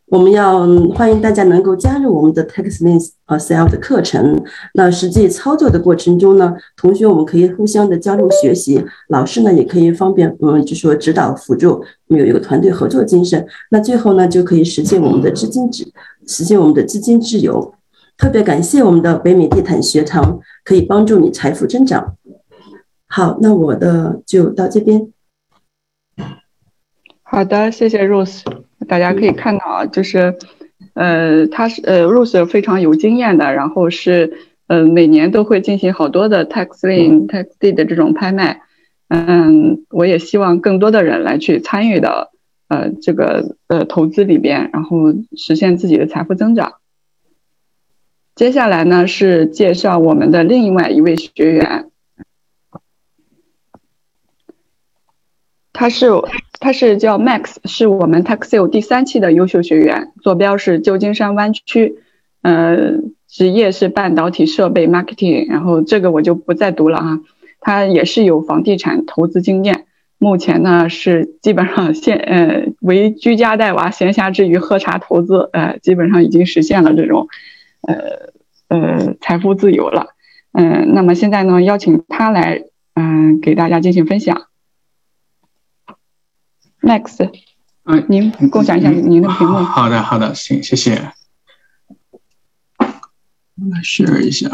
我们要欢迎大家能够加入我们的 Tax Lien 呃 Sale 的课程。那实际操作的过程中呢，同学我们可以互相的交流学习，老师呢也可以方便嗯，就说指导辅助，我们有一个团队合作精神。那最后呢，就可以实现我们的资金自，实现我们的资金自由。特别感谢我们的北美地毯学堂，可以帮助你财富增长。好，那我的就到这边。好的，谢谢 Rose。大家可以看到啊，就是，呃，他是呃，Rose 非常有经验的，然后是呃，每年都会进行好多的 tax lien、tax deed 的这种拍卖。嗯，我也希望更多的人来去参与到呃这个呃投资里边，然后实现自己的财富增长。接下来呢是介绍我们的另外一位学员，他是。他是叫 Max，是我们 Taxil 第三期的优秀学员，坐标是旧金山湾区，呃，职业是半导体设备 marketing，然后这个我就不再读了哈。他也是有房地产投资经验，目前呢是基本上现呃为居家带娃，闲暇之余喝茶投资，呃，基本上已经实现了这种，呃呃财富自由了。嗯，那么现在呢，邀请他来嗯给大家进行分享。Max，嗯，您共享一下您的屏幕。好的，好的，行，谢谢。来 share 一下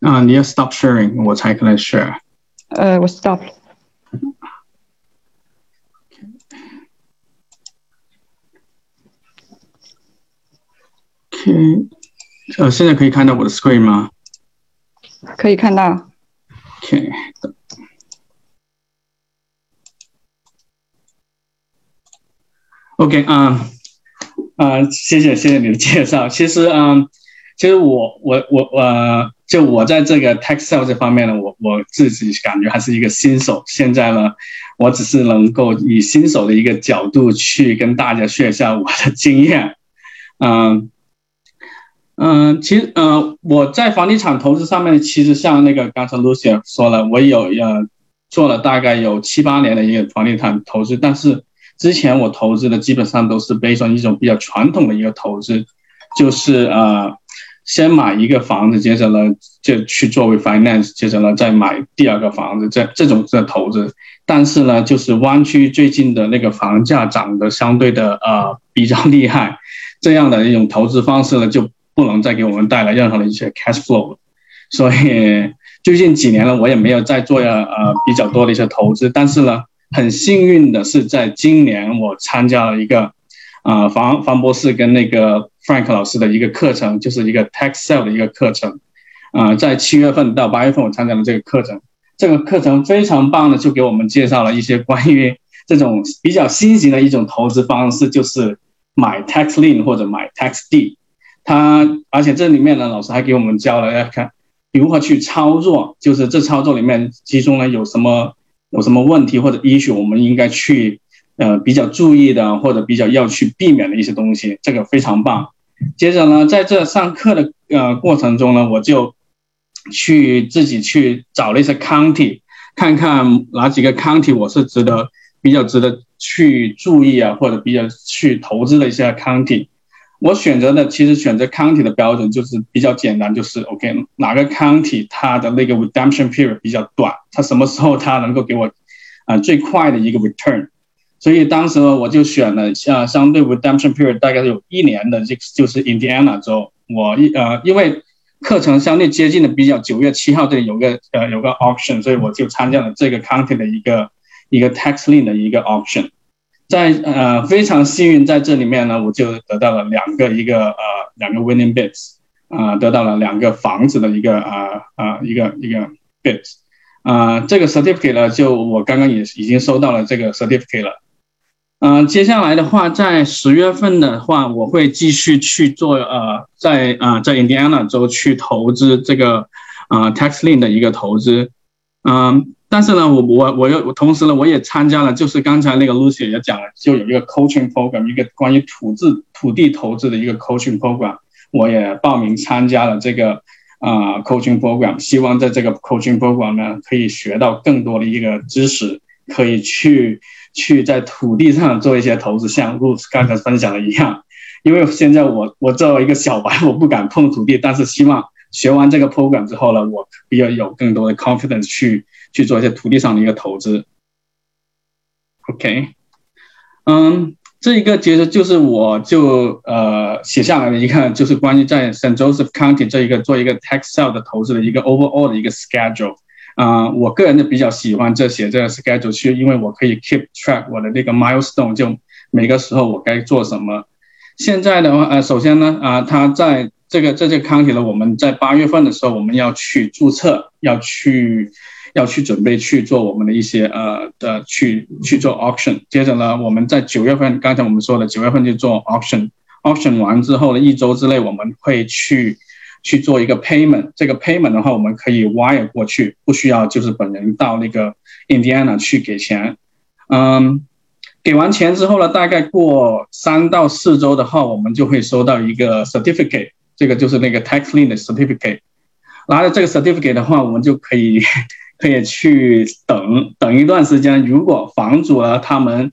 啊，你要 stop sharing，我才可能 share。呃，我 stop。OK，呃，现在可以看到我的 screen 吗？可以看到。OK。OK 啊，啊，谢谢谢谢你的介绍。其实嗯，其实我我我我就我在这个 t e x t i l e 这方面呢，我我自己感觉还是一个新手。现在呢，我只是能够以新手的一个角度去跟大家学一下我的经验。嗯嗯，其实呃，我在房地产投资上面，其实像那个刚才 Lucy 说了，我有呃做了大概有七八年的一个房地产投资，但是。之前我投资的基本上都是背上一种比较传统的一个投资，就是呃，先买一个房子，接着呢就去作为 finance，接着呢再买第二个房子，这这种的投资。但是呢，就是湾区最近的那个房价涨得相对的呃比较厉害，这样的一种投资方式呢就不能再给我们带来任何的一些 cash flow 了。所以最近几年呢，我也没有再做呃比较多的一些投资，但是呢。很幸运的是，在今年我参加了一个，啊，房房博士跟那个 Frank 老师的一个课程，就是一个 Tax Sale 的一个课程。啊，在七月份到八月份，我参加了这个课程。这个课程非常棒的，就给我们介绍了一些关于 这种比较新型的一种投资方式，就是买 Tax Lien 或者买 Tax D。它而且这里面呢，老师还给我们教了要看如何去操作，就是这操作里面其中呢有什么有什么问题或者也许我们应该去呃比较注意的或者比较要去避免的一些东西，这个非常棒。接着呢，在这上课的呃过程中呢，我就。去自己去找了一些 county，看看哪几个 county 我是值得比较值得去注意啊，或者比较去投资的一些 county。我选择的其实选择 county 的标准就是比较简单，就是 OK 哪个 county 它的那个 redemption period 比较短，它什么时候它能够给我啊最快的一个 return。所以当时呢，我就选了像相对 redemption period 大概有一年的这就是 Indiana 州。我一呃因为。课程相对接近的比较，九月七号这里有个呃有个 auction，所以我就参加了这个 county 的一个一个 tax lien 的一个 auction，在呃非常幸运在这里面呢，我就得到了两个一个呃两个 winning bids，啊得到了两个房子的一个啊啊一个一个 bids，啊这个 certificate 呢就我刚刚也已经收到了这个 certificate 了。嗯，接下来的话，在十月份的话，我会继续去做呃，在啊在 Indiana 州去投资这个啊 tax lien 的一个投资。嗯，但是呢，我我我又同时呢，我也参加了，就是刚才那个 Lucy 也讲了，就有一个 coaching program，一个关于土质土地投资的一个 coaching program，我也报名参加了这个啊 coaching program，希望在这个 coaching program 呢，可以学到更多的一个知识，可以去。去在土地上做一些投资，像 Rose 刚才分享的一样，因为现在我我作为一个小白，我不敢碰土地，但是希望学完这个 program 之后呢，我比较有更多的 confidence 去去做一些土地上的一个投资。OK，嗯，这一个其实就是我就呃写下来的一个，就是关于在 San Joseph County 这一个做一个 tax sale 的投资的一个 overall 的一个 schedule。啊，我个人呢比较喜欢这写这个 schedule，去，因为我可以 keep track 我的那个 milestone，就每个时候我该做什么。现在的话，呃，首先呢，啊，他在这个这这 county 呢，我们在八月份的时候，我们要去注册，要去要去准备去做我们的一些呃的去去做 auction。接着呢，我们在九月份，刚才我们说的九月份就做 auction，auction 完之后呢，一周之内我们会去。去做一个 payment，这个 payment 的话，我们可以 wire 过去，不需要就是本人到那个 Indiana 去给钱。嗯，给完钱之后呢，大概过三到四周的话，我们就会收到一个 certificate，这个就是那个 tax lien 的 certificate。拿着这个 certificate 的话，我们就可以可以去等等一段时间。如果房主呢，他们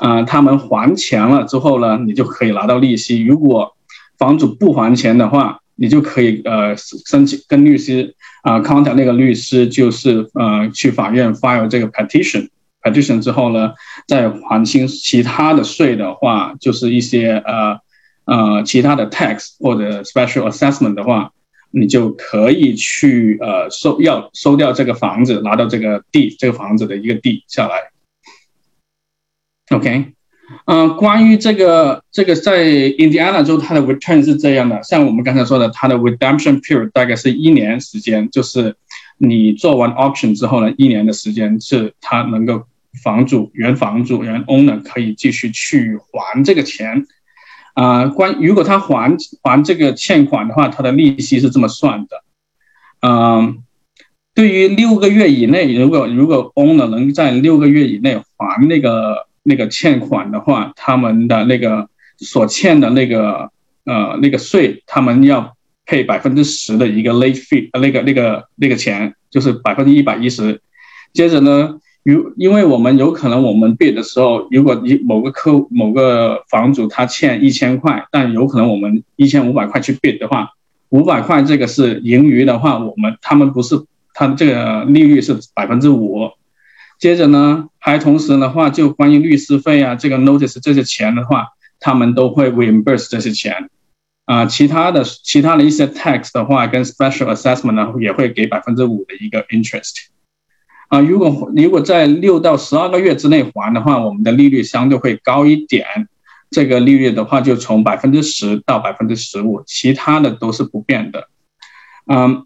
啊他们还钱了之后呢，你就可以拿到利息。如果房主不还钱的话，你就可以呃申请跟律师啊刚才那个律师，就是呃去法院 file 这个 petition，petition 之后呢，再还清其他的税的话，就是一些呃呃其他的 tax 或者 special assessment 的话，你就可以去呃收要收掉这个房子，拿到这个地这个房子的一个地下来，OK。嗯，关于这个这个在 Indiana 州，它的 return 是这样的，像我们刚才说的，它的 redemption period 大概是一年时间，就是你做完 auction 之后呢，一年的时间是它能够房主原房主原 owner 可以继续去还这个钱。啊，关如果他还还这个欠款的话，他的利息是这么算的。嗯，对于六个月以内，如果如果 owner 能在六个月以内还那个。那个欠款的话，他们的那个所欠的那个呃那个税，他们要配百分之十的一个 late fee，那个那个那个钱就是百分之一百一十。接着呢，如因为我们有可能我们 bid 的时候，如果你某个客某个房主他欠一千块，但有可能我们一千五百块去 bid 的话，五百块这个是盈余的话，我们他们不是他这个利率是百分之五。接着呢，还同时的话，就关于律师费啊，这个 notice 这些钱的话，他们都会 reimburse 这些钱，啊，其他的其他的一些 tax 的话，跟 special assessment 呢，也会给百分之五的一个 interest，啊，如果如果在六到十二个月之内还的话，我们的利率相对会高一点，这个利率的话，就从百分之十到百分之十五，其他的都是不变的。嗯，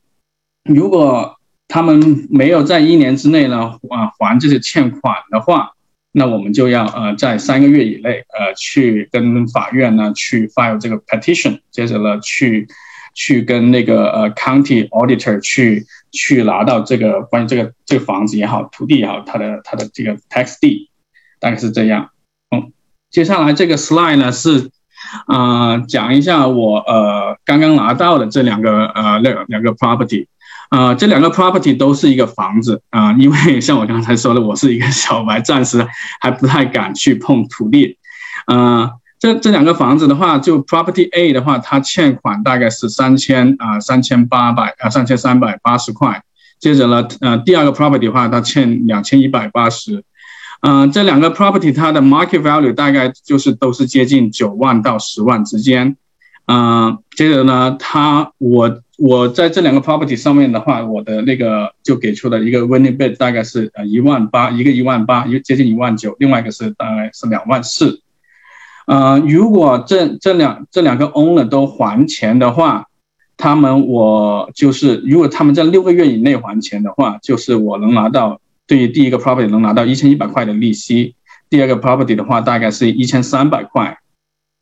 如果他们没有在一年之内呢，啊还这些欠款的话，那我们就要呃在三个月以内呃去跟法院呢去 file 这个 petition，接着呢去去跟那个呃 county auditor 去去拿到这个关于这个这个房子也好，土地也好，它的它的这个 tax d 大概是这样。嗯，接下来这个 slide 呢是啊讲一下我呃刚刚拿到的这两个呃两两个 property。啊，这两个 property 都是一个房子啊，因为像我刚才说的，我是一个小白，暂时还不太敢去碰土地。啊，这这两个房子的话，就 property A 的话，它欠款大概是三千啊三千八百啊三千三百八十块。接着呢，呃，第二个 property 的话，它欠两千一百八十。嗯，这两个 property 它的 market value 大概就是都是接近九万到十万之间。嗯，接着呢，它我。我在这两个 property 上面的话，我的那个就给出了一个 winning bid，大概是呃一万八，一个一万八，一个接近一万九，另外一个是大概是两万四。呃，如果这这两这两个 owner 都还钱的话，他们我就是如果他们在六个月以内还钱的话，就是我能拿到对于第一个 property 能拿到一千一百块的利息，第二个 property 的话大概是一千三百块。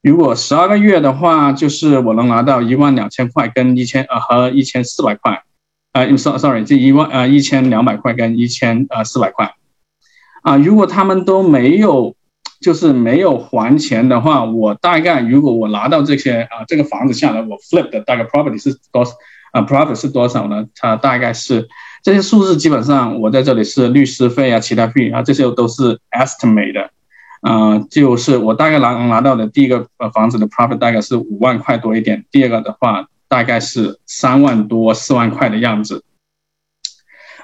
如果十二个月的话，就是我能拿到一万两千块跟一千呃和一千四百块，呃，sorry sorry，这一万呃一千两百块跟一千呃四百块，啊，如果他们都没有就是没有还钱的话，我大概如果我拿到这些啊这个房子下来，我 flip 的大概 property 是多少啊 profit 是多少呢？它大概是这些数字基本上我在这里是律师费啊其他费啊这些都是 estimate 的。嗯，就是我大概拿拿到的第一个呃房子的 profit 大概是五万块多一点，第二个的话大概是三万多四万块的样子。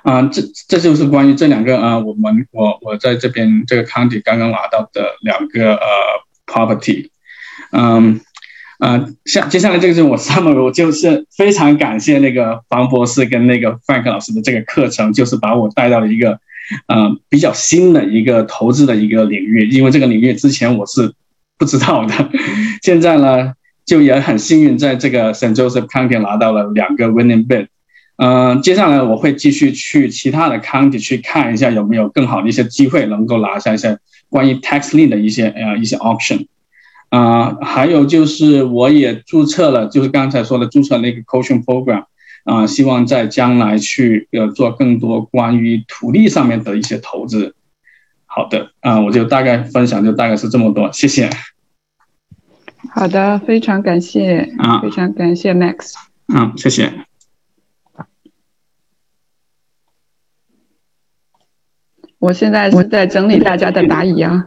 啊，这这就是关于这两个啊，我们我我在这边这个康迪刚刚拿到的两个呃 property。嗯嗯，下接下来这个就是我 summary，我就是非常感谢那个房博士跟那个 Frank 老师的这个课程，就是把我带到了一个。呃，比较新的一个投资的一个领域，因为这个领域之前我是不知道的，现在呢就也很幸运，在这个 Saint Joseph County 拿到了两个 winning bid。嗯，接下来我会继续去其他的 county 去看一下有没有更好的一些机会能够拿下一些关于 tax lien 的一些呃一些 option。啊，还有就是我也注册了，就是刚才说的注册了一个 coaching program。啊，希望在将来去呃做更多关于土地上面的一些投资。好的，啊，我就大概分享就大概是这么多，谢谢。好的，非常感谢啊，非常感谢 Max。嗯，谢谢。我现在是在整理大家的答疑啊，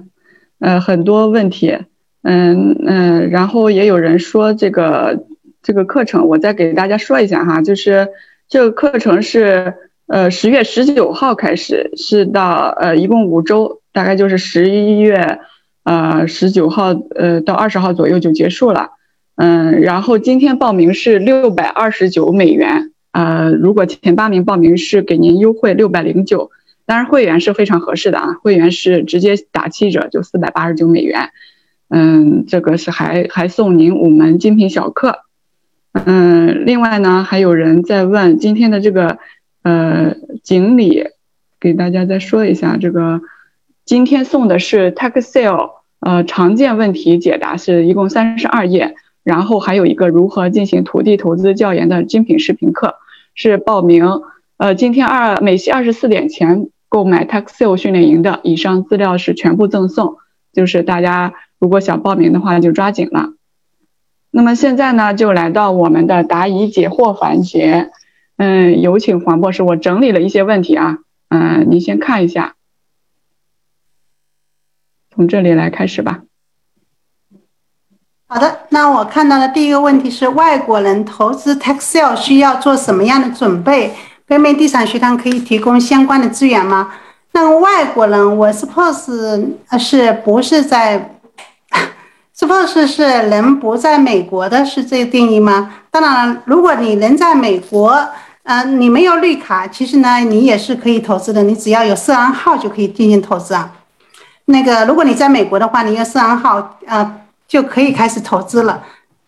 呃，很多问题，嗯嗯，然后也有人说这个。这个课程我再给大家说一下哈，就是这个课程是呃十月十九号开始，是到呃一共五周，大概就是十一月呃十九号呃到二十号左右就结束了，嗯，然后今天报名是六百二十九美元，呃，如果前八名报名是给您优惠六百零九，当然会员是非常合适的啊，会员是直接打七折就四百八十九美元，嗯，这个是还还送您五门精品小课。嗯，另外呢，还有人在问今天的这个，呃，锦鲤，给大家再说一下，这个今天送的是 tax sale，呃，常见问题解答是一共三十二页，然后还有一个如何进行土地投资教研的精品视频课，是报名，呃，今天二美西二十四点前购买 tax sale 训练营的，以上资料是全部赠送，就是大家如果想报名的话就抓紧了。那么现在呢，就来到我们的答疑解惑环节。嗯，有请黄博士，我整理了一些问题啊，嗯，您先看一下，从这里来开始吧。好的，那我看到的第一个问题是，外国人投资 Taxel 需要做什么样的准备？北美地产学堂可以提供相关的资源吗？那外国人，我 suppose 是不是在？Suppose 是人不在美国的，是这个定义吗？当然了，如果你人在美国，嗯，你没有绿卡，其实呢，你也是可以投资的。你只要有涉案号就可以进行投资啊。那个，如果你在美国的话，你有涉案号，呃，就可以开始投资了。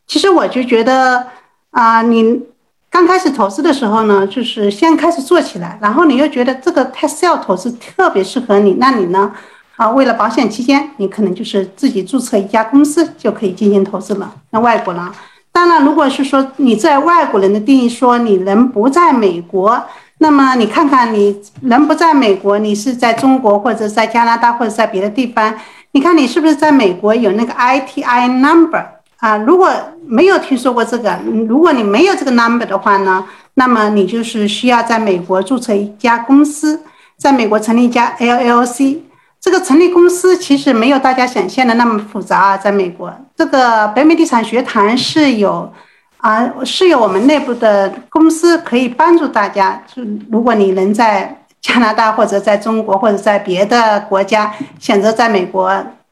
其实我就觉得啊，你刚开始投资的时候呢，就是先开始做起来，然后你又觉得这个 t e s l e 投资特别适合你，那你呢啊，为了保险期间，你可能就是自己注册一家公司就可以进行投资了。那外国呢？当然，如果是说你在外国人的定义说你人不在美国，那么你看看你人不在美国，你是在中国或者在加拿大或者在别的地方，你看你是不是在美国有那个 ITI number 啊？如果没有听说过这个，如果你没有这个 number 的话呢，那么你就是需要在美国注册一家公司，在美国成立一家 LLC。这个成立公司其实没有大家想象的那么复杂啊，在美国，这个北美地产学堂是有啊，是有我们内部的公司可以帮助大家。就如果你能在加拿大或者在中国或者在别的国家选择在美国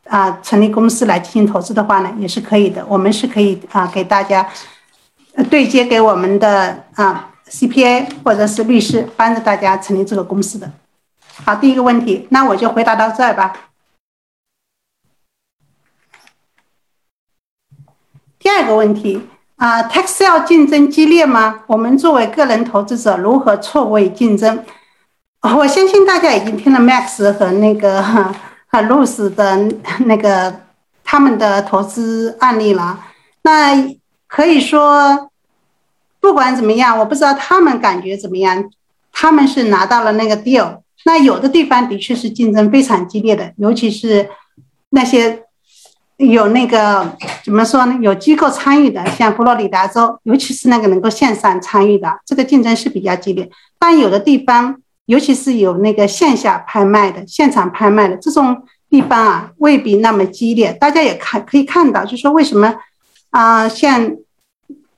啊成立公司来进行投资的话呢，也是可以的。我们是可以啊给大家对接给我们的啊 CPA 或者是律师，帮助大家成立这个公司的。好，第一个问题，那我就回答到这儿吧。第二个问题啊，Taxel 竞争激烈吗？我们作为个人投资者如何错位竞争？我相信大家已经听了 Max 和那个和 Rose 的那个他们的投资案例了。那可以说，不管怎么样，我不知道他们感觉怎么样，他们是拿到了那个 deal。那有的地方的确是竞争非常激烈的，尤其是那些有那个怎么说呢？有机构参与的，像佛罗里达州，尤其是那个能够线上参与的，这个竞争是比较激烈。但有的地方，尤其是有那个线下拍卖的、现场拍卖的这种地方啊，未必那么激烈。大家也看可以看到，就说为什么啊，像。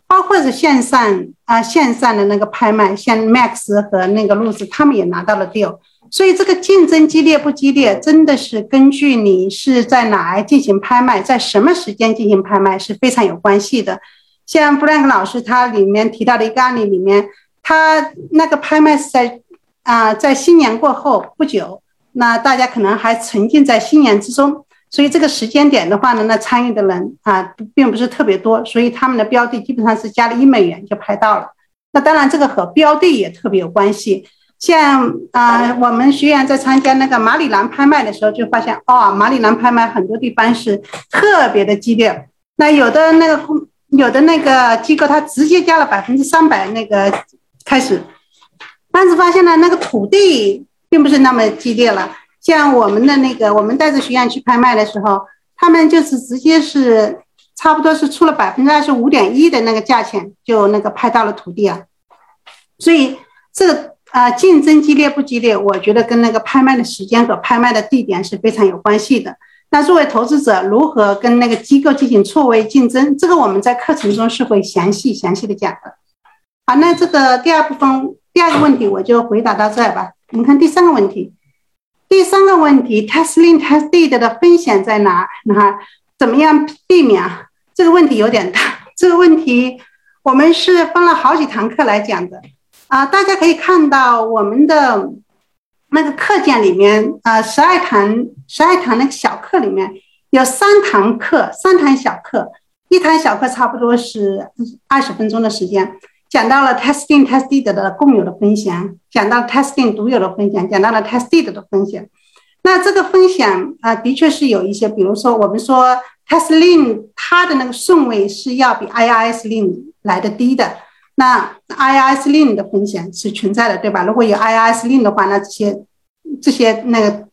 包括是线上啊，线上的那个拍卖，像 Max 和那个路子，他们也拿到了 deal。所以这个竞争激烈不激烈，真的是根据你是在哪儿进行拍卖，在什么时间进行拍卖是非常有关系的。像 Frank 老师他里面提到的一个案例里面，他那个拍卖是在啊，在新年过后不久，那大家可能还沉浸在新年之中。所以这个时间点的话呢，那参与的人啊，并不是特别多，所以他们的标的基本上是加了一美元就拍到了。那当然，这个和标的也特别有关系。像啊，我们学员在参加那个马里兰拍卖的时候，就发现哦，马里兰拍卖很多地方是特别的激烈。那有的那个，有的那个机构，它直接加了百分之三百那个开始，但是发现呢，那个土地并不是那么激烈了。像我们的那个，我们带着学员去拍卖的时候，他们就是直接是差不多是出了百分之二十五点一的那个价钱，就那个拍到了土地啊。所以这个啊竞争激烈不激烈，我觉得跟那个拍卖的时间和拍卖的地点是非常有关系的。那作为投资者，如何跟那个机构进行错位竞争，这个我们在课程中是会详细详细的讲的。好，那这个第二部分第二个问题我就回答到这儿吧。我们看第三个问题。第三个问题，test link test deed 的风险在哪？那怎么样避免？这个问题有点大。这个问题我们是分了好几堂课来讲的啊。大家可以看到我们的那个课件里面啊，十二堂十二堂那个小课里面有三堂课，三堂小课，一堂小课差不多是二十分钟的时间。讲到了 testing tested 的共有的风险，讲到 testing 独有的风险，讲到了 tested 的风险。那这个风险啊，的确是有一些，比如说我们说 testing 它的那个顺位是要比 IIS link 来的低的，那 IIS link 的风险是存在的，对吧？如果有 IIS link 的话，那这些这些那个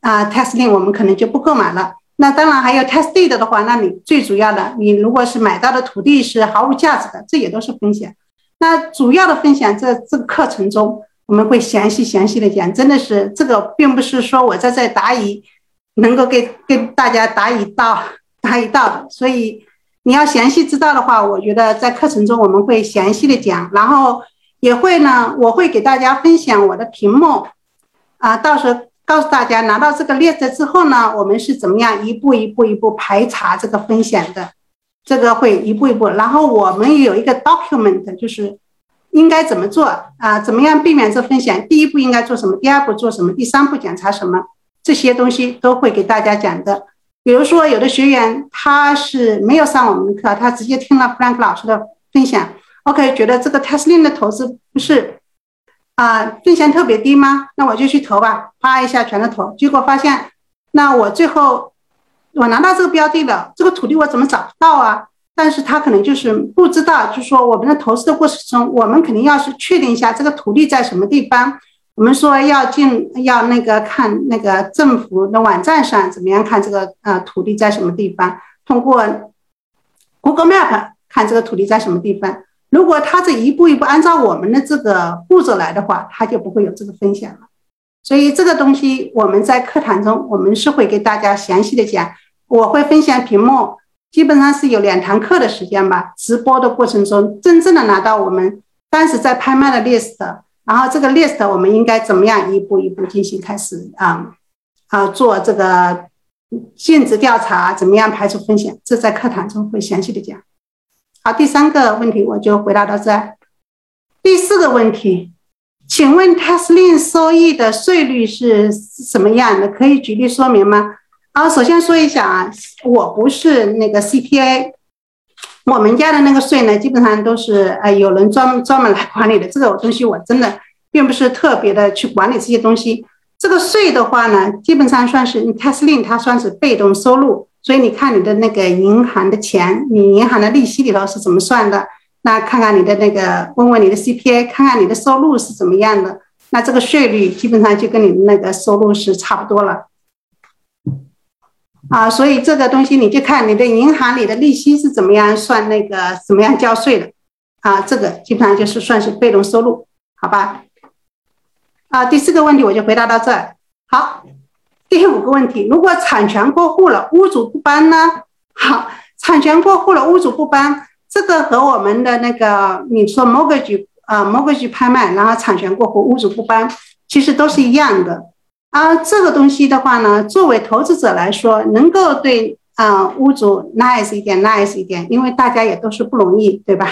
啊 testing 我们可能就不购买了。那当然还有 tested 的话，那你最主要的，你如果是买到的土地是毫无价值的，这也都是风险。那主要的分享在这个课程中，我们会详细详细的讲，真的是这个并不是说我在这答疑，能够给跟大家答一道答一道的，所以你要详细知道的话，我觉得在课程中我们会详细的讲，然后也会呢，我会给大家分享我的屏幕，啊，到时候告诉大家拿到这个列子之后呢，我们是怎么样一步一步一步排查这个风险的。这个会一步一步，然后我们有一个 document，就是应该怎么做啊？怎么样避免这风险？第一步应该做什么？第二步做什么？第三步检查什么？这些东西都会给大家讲的。比如说有的学员他是没有上我们的课，他直接听了 Frank 老师的分享，OK，觉得这个 Tesla 的投资不是啊风险特别低吗？那我就去投吧，啪一下全都投，结果发现，那我最后我拿到这个标的了，这个土地我怎么找不到啊？但是他可能就是不知道，就是说我们的投资的过程中，我们肯定要是确定一下这个土地在什么地方。我们说要进要那个看那个政府的网站上怎么样看这个呃土地在什么地方，通过 Google Map 看这个土地在什么地方。如果他这一步一步按照我们的这个步骤来的话，他就不会有这个风险了。所以这个东西我们在课堂中我们是会给大家详细的讲，我会分享屏幕。基本上是有两堂课的时间吧，直播的过程中，真正的拿到我们当时在拍卖的 list，然后这个 list 我们应该怎么样一步一步进行开始啊啊做这个尽职调查，怎么样排除风险，这在课堂中会详细的讲。好，第三个问题我就回答到这。第四个问题，请问 Tesla 收益的税率是什么样的？可以举例说明吗？好，首先说一下啊，我不是那个 CPA，我们家的那个税呢，基本上都是呃有人专专门来管理的。这个东西我真的并不是特别的去管理这些东西。这个税的话呢，基本上算是 t e s l i n 它算是被动收入，所以你看你的那个银行的钱，你银行的利息里头是怎么算的？那看看你的那个，问问你的 CPA，看看你的收入是怎么样的，那这个税率基本上就跟你的那个收入是差不多了。啊，所以这个东西你就看你的银行里的利息是怎么样算那个怎么样交税的，啊，这个基本上就是算是被动收入，好吧？啊，第四个问题我就回答到这儿。好，第五个问题，如果产权过户了，屋主不搬呢？好，产权过户了，屋主不搬，这个和我们的那个你说 mortgage 啊 mortgage 拍卖，然后产权过户，屋主不搬，其实都是一样的。啊，这个东西的话呢，作为投资者来说，能够对啊屋主 nice 一点，nice 一点，因为大家也都是不容易，对吧？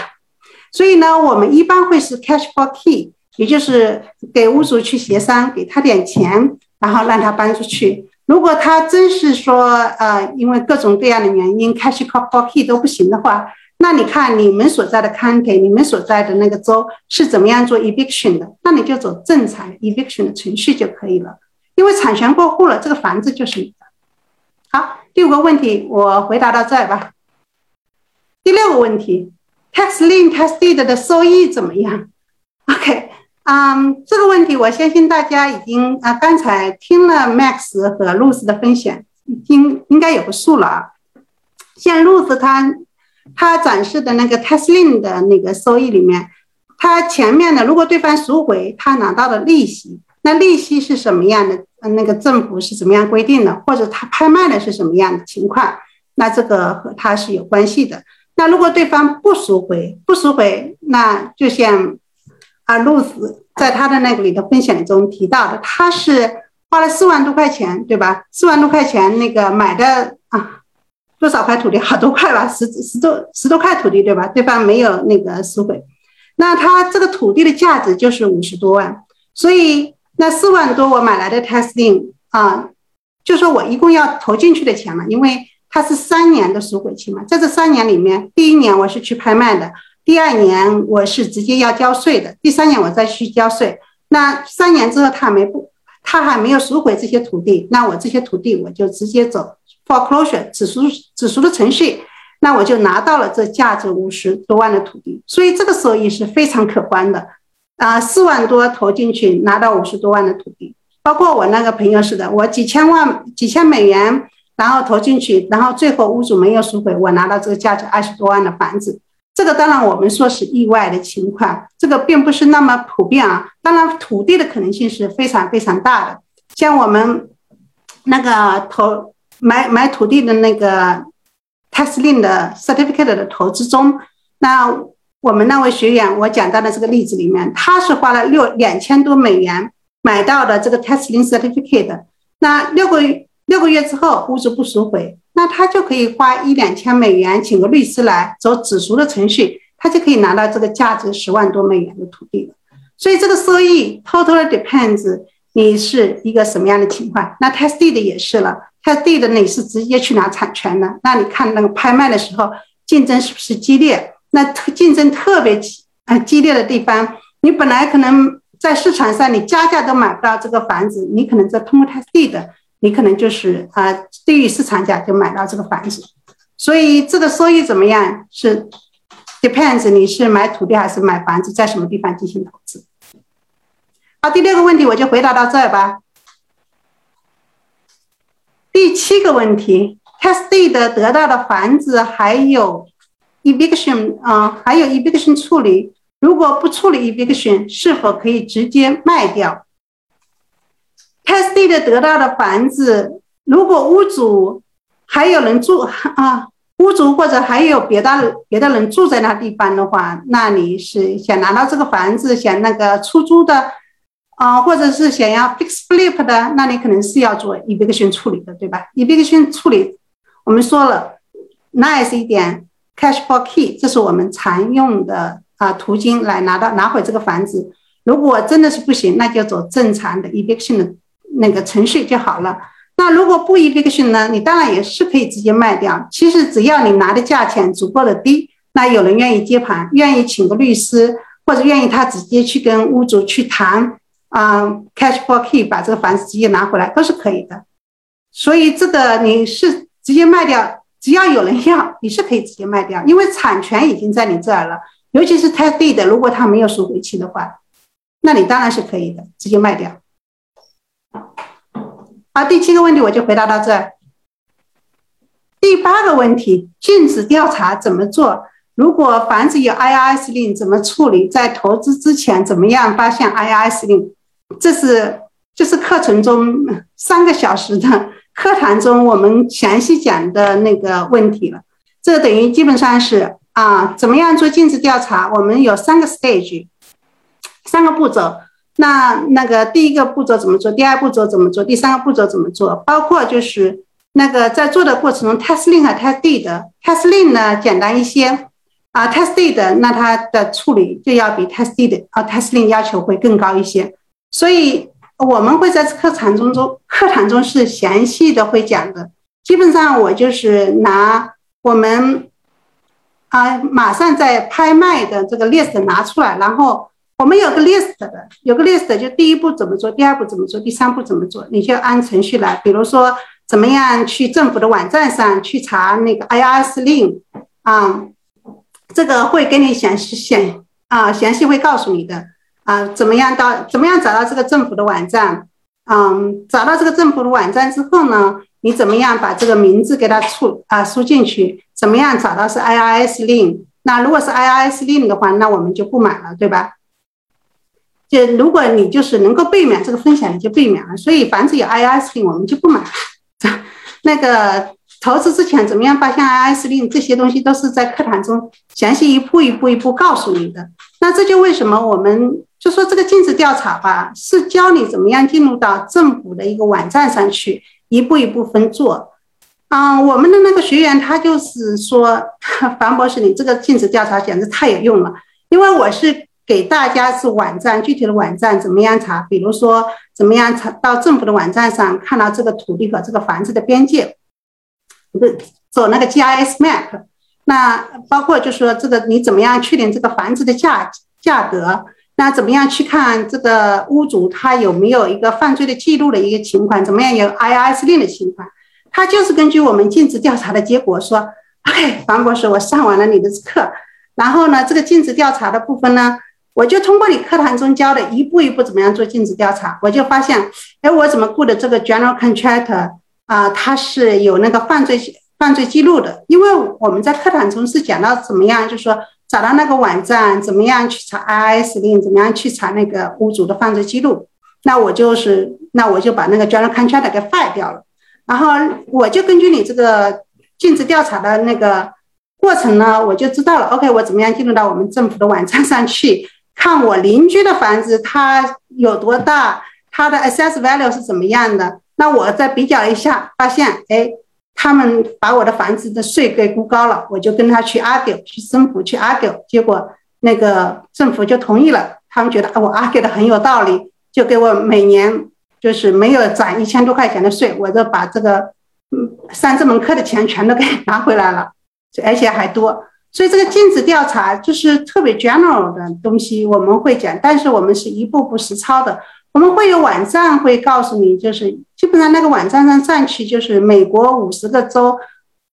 所以呢，我们一般会是 cash for key，也就是给屋主去协商，给他点钱，然后让他搬出去。如果他真是说呃，因为各种各样的原因，cash for key 都不行的话，那你看你们所在的 county，你们所在的那个州是怎么样做 eviction 的？那你就走正常 eviction 的程序就可以了。因为产权过户了，这个房子就是你的。好，第五个问题我回答到这儿吧。第六个问题，tax lien tax deed 的收益怎么样？OK，嗯，这个问题我相信大家已经啊，刚才听了 Max 和 Luz 的分享，已经应该有个数了啊。像 Luz 他他展示的那个 tax lien 的那个收益里面，他前面的如果对方赎回，他拿到的利息。那利息是什么样的？那个政府是怎么样规定的？或者他拍卖的是什么样的情况？那这个和他是有关系的。那如果对方不赎回，不赎回，那就像啊，露丝在他的那个里的分享中提到的，他是花了四万多块钱，对吧？四万多块钱那个买的啊，多少块土地？好多块吧，十十多十多块土地，对吧？对方没有那个赎回，那他这个土地的价值就是五十多万，所以。那四万多我买来的 testing 啊，就说我一共要投进去的钱嘛，因为它是三年的赎回期嘛，在这三年里面，第一年我是去拍卖的，第二年我是直接要交税的，第三年我再去交税。那三年之后他没不，他还没有赎回这些土地，那我这些土地我就直接走 foreclosure 止赎止赎的程序，那我就拿到了这价值五十多万的土地，所以这个收益是非常可观的。啊，四万多投进去，拿到五十多万的土地，包括我那个朋友似的，我几千万、几千美元，然后投进去，然后最后屋主没有赎回，我拿到这个价值二十多万的房子。这个当然我们说是意外的情况，这个并不是那么普遍啊。当然，土地的可能性是非常非常大的。像我们那个投买买土地的那个 Tesla 的 certificate 的投资中，那。我们那位学员，我讲到的这个例子里面，他是花了六两千多美元买到的这个 testing certificate。那六个月六个月之后，屋主不赎回，那他就可以花一两千美元请个律师来走止赎的程序，他就可以拿到这个价值十万多美元的土地了。所以这个收益 totally depends 你是一个什么样的情况。那 tested 也是了 test D 的你是直接去拿产权的，那你看那个拍卖的时候竞争是不是激烈？那特竞争特别激啊激烈的地方，你本来可能在市场上你加价都买不到这个房子，你可能在通过 test D 的，你可能就是啊低于市场价就买到这个房子，所以这个收益怎么样是 depends 你是买土地还是买房子，在什么地方进行投资。好，第六个问题我就回答到这儿吧。第七个问题，test D 的得到的房子还有 eviction 啊，还有 eviction 处理，如果不处理 eviction，是否可以直接卖掉 t e s t e d 得到的房子，如果屋主还有人住啊，屋主或者还有别的别的人住在那地方的话，那你是想拿到这个房子，想那个出租的？啊，或者是想要 fix flip 的，那你可能是要做 eviction 处理的，对吧？eviction 处理，我们说了，nice 一点，cash for key，这是我们常用的啊途径来拿到拿回这个房子。如果真的是不行，那就走正常的 eviction 的那个程序就好了。那如果不 eviction 呢？你当然也是可以直接卖掉。其实只要你拿的价钱足够的低，那有人愿意接盘，愿意请个律师，或者愿意他直接去跟屋主去谈。啊，cash for key，把这个房子直接拿回来都是可以的，所以这个你是直接卖掉，只要有人要，你是可以直接卖掉，因为产权已经在你这儿了。尤其是 test D 的，如果他没有赎回期的话，那你当然是可以的，直接卖掉。好，第七个问题我就回答到这。第八个问题，禁止调查怎么做？如果房子有 IRS 令怎么处理？在投资之前怎么样发现 IRS 令？这是这是课程中三个小时的课堂中我们详细讲的那个问题了。这等于基本上是啊，怎么样做尽职调查？我们有三个 stage，三个步骤。那那个第一个步骤怎么做？第二步骤怎么做？第三个步骤怎么做？包括就是那个在做的过程中，test link 和 test D 的 test link 呢简单一些啊，test D 的那它的处理就要比 test D 的啊 test link 要求会更高一些。所以我们会在课堂中中课堂中是详细的会讲的。基本上我就是拿我们啊马上在拍卖的这个 list 拿出来，然后我们有个 list 的，有个 list 就第一步怎么做，第二步怎么做，第三步怎么做，你就按程序来。比如说怎么样去政府的网站上去查那个 IRS 令啊，这个会给你详细详啊详细会告诉你的。啊，怎么样到怎么样找到这个政府的网站？嗯，找到这个政府的网站之后呢，你怎么样把这个名字给它输啊输进去？怎么样找到是 IRS 令？那如果是 IRS 令的话，那我们就不买了，对吧？就如果你就是能够避免这个风险，你就避免了。所以凡是有 IRS 令，我们就不买了。那个投资之前怎么样发现 I S 令？这些东西都是在课堂中详细一步一步一步告诉你的。那这就为什么我们。就说这个尽职调查吧，是教你怎么样进入到政府的一个网站上去，一步一步分做。啊，我们的那个学员他就是说，樊博士，你这个尽职调查简直太有用了，因为我是给大家是网站具体的网站怎么样查，比如说怎么样查到政府的网站上看到这个土地和这个房子的边界，走那个 GIS map，那包括就说这个你怎么样确定这个房子的价价格。那怎么样去看这个屋主他有没有一个犯罪的记录的一个情况？怎么样有 IRS 令的情况？他就是根据我们尽职调查的结果说，OK，樊博士，我上完了你的课，然后呢，这个尽职调查的部分呢，我就通过你课堂中教的一步一步怎么样做尽职调查，我就发现，哎，我怎么雇的这个 General Contractor 啊，他是有那个犯罪犯罪记录的，因为我们在课堂中是讲到怎么样，就说。找到那个网站，怎么样去查 IRS 令？怎么样去查那个屋主的犯罪记录？那我就是，那我就把那个 General Contract 给废掉了。然后我就根据你这个尽职调查的那个过程呢，我就知道了。OK，我怎么样进入到我们政府的网站上去看我邻居的房子，它有多大，它的 Assess Value 是怎么样的？那我再比较一下，发现，哎。他们把我的房子的税给估高了，我就跟他去 argue，去政府去 argue，结果那个政府就同意了。他们觉得我 argue 的很有道理，就给我每年就是没有涨一千多块钱的税，我就把这个嗯上这门课的钱全都给拿回来了，而且还多。所以这个尽职调查就是特别 general 的东西，我们会讲，但是我们是一步步实操的。我们会有网站会告诉你，就是基本上那个网站上上去就是美国五十个州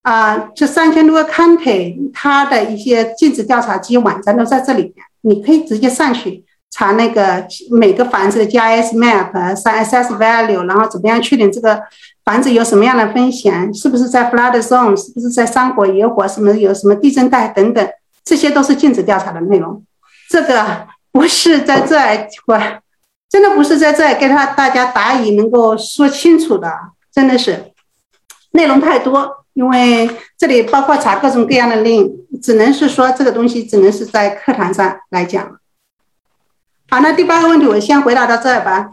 啊，这三千多个 county，它的一些尽职调查机网站都在这里面，你可以直接上去查那个每个房子的 GIS map、三 SS value，然后怎么样确定这个。房子有什么样的风险？是不是在 flood zone？是不是在山火、野火？什么有什么地震带等等？这些都是禁止调查的内容。这个不是在这我真的不是在这给他大家答疑能够说清楚的，真的是内容太多。因为这里包括查各种各样的令，只能是说这个东西只能是在课堂上来讲。好，那第八个问题我先回答到这儿吧。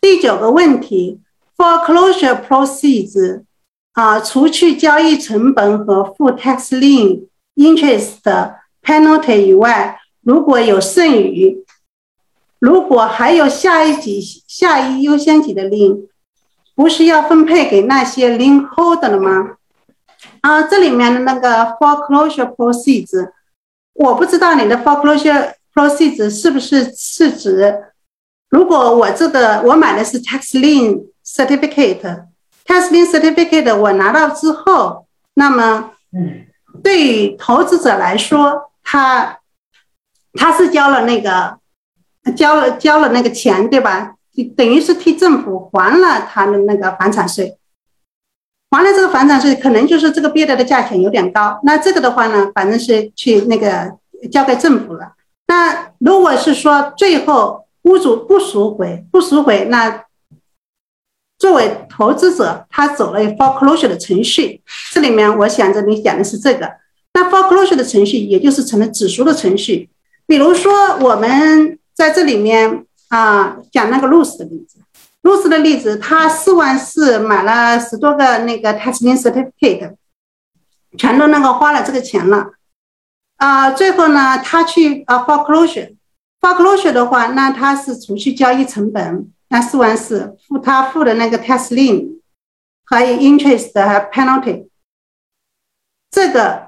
第九个问题，foreclosure proceeds，啊，除去交易成本和付 tax lien interest penalty 以外，如果有剩余，如果还有下一级、下一优先级的 lien，不是要分配给那些 lien holder 了吗？啊，这里面的那个 foreclosure proceeds，我不知道你的 foreclosure proceeds 是不是是指。如果我这个我买的是 tax lien certificate，tax lien certificate 我拿到之后，那么对于投资者来说，他他是交了那个交了交了那个钱，对吧？等于是替政府还了他的那个房产税，还了这个房产税，可能就是这个 bid 的价钱有点高，那这个的话呢，反正是去那个交给政府了。那如果是说最后，屋主不赎回，不赎回，那作为投资者，他走了 foreclosure 的程序。这里面，我想着你讲的是这个。那 foreclosure 的程序，也就是成了止赎的程序。比如说，我们在这里面啊，讲那个露丝的例子。露丝的例子，他四万四买了十多个那个 tax lien certificate，全都那个花了这个钱了。啊，最后呢，他去啊 foreclosure。foreclosure 的话，那他是除去交易成本，那四万四付他付的那个 tax lien，还有 interest 还 penalty。这个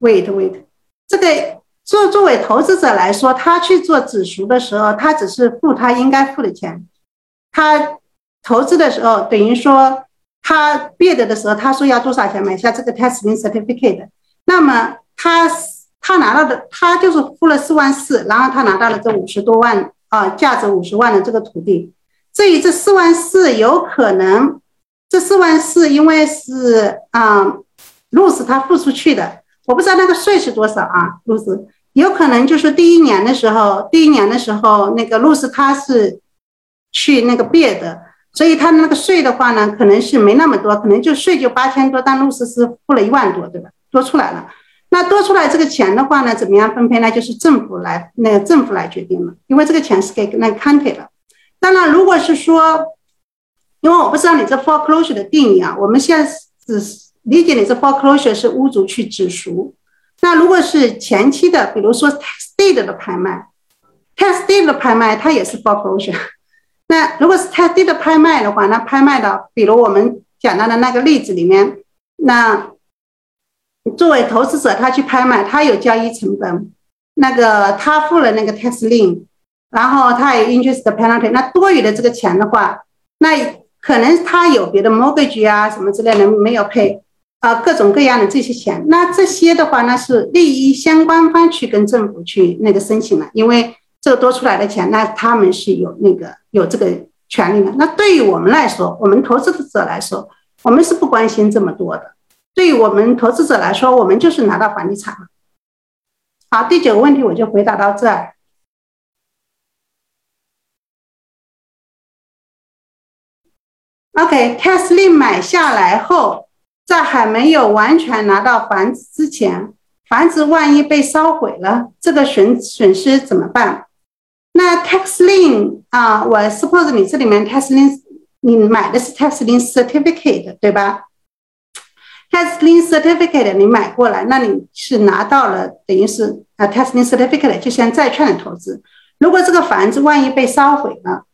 wait wait，这个作作为投资者来说，他去做指数的时候，他只是付他应该付的钱。他投资的时候，等于说他 bid 的时候，他说要多少钱买下这个 tax lien certificate，那么他。他拿到的，他就是付了四万四，然后他拿到了这五十多万啊，价值五十万的这个土地。至于这四万四，有可能这四万四因为是啊，loss 他付出去的，我不知道那个税是多少啊，露丝有可能就是第一年的时候，第一年的时候那个露丝他是去那个毕业的，所以他那个税的话呢，可能是没那么多，可能就税就八千多，但露丝是付了一万多，对吧？多出来了。那多出来这个钱的话呢，怎么样分配呢？就是政府来，那个政府来决定了，因为这个钱是给那个 county 的。当然，如果是说，因为我不知道你这 foreclosure 的定义啊，我们现在只是理解你这 foreclosure 是屋主去止赎。那如果是前期的，比如说 tax deed 的拍卖，tax deed 的拍卖它也是 foreclosure。那如果是 tax deed 的拍卖的话，那拍卖的，比如我们讲到的那个例子里面，那。作为投资者，他去拍卖，他有交易成本，那个他付了那个 tax lien，然后他有 interest penalty，那多余的这个钱的话，那可能他有别的 mortgage 啊什么之类的没有配，啊各种各样的这些钱，那这些的话，那是利益相关方去跟政府去那个申请了，因为这多出来的钱，那他们是有那个有这个权利的。那对于我们来说，我们投资者来说，我们是不关心这么多的。对于我们投资者来说，我们就是拿到房地产了。好，第九个问题我就回答到这儿。OK，tax lien 买下来后，在还没有完全拿到房子之前，房子万一被烧毁了，这个损损失怎么办？那 tax lien 啊，我 suppose 你这里面 tax lien 你买的是 tax lien certificate 对吧？tax lien certificate 你买过来，那你是拿到了，等于是啊 tax lien certificate 就像债券的投资。如果这个房子万一被烧毁了，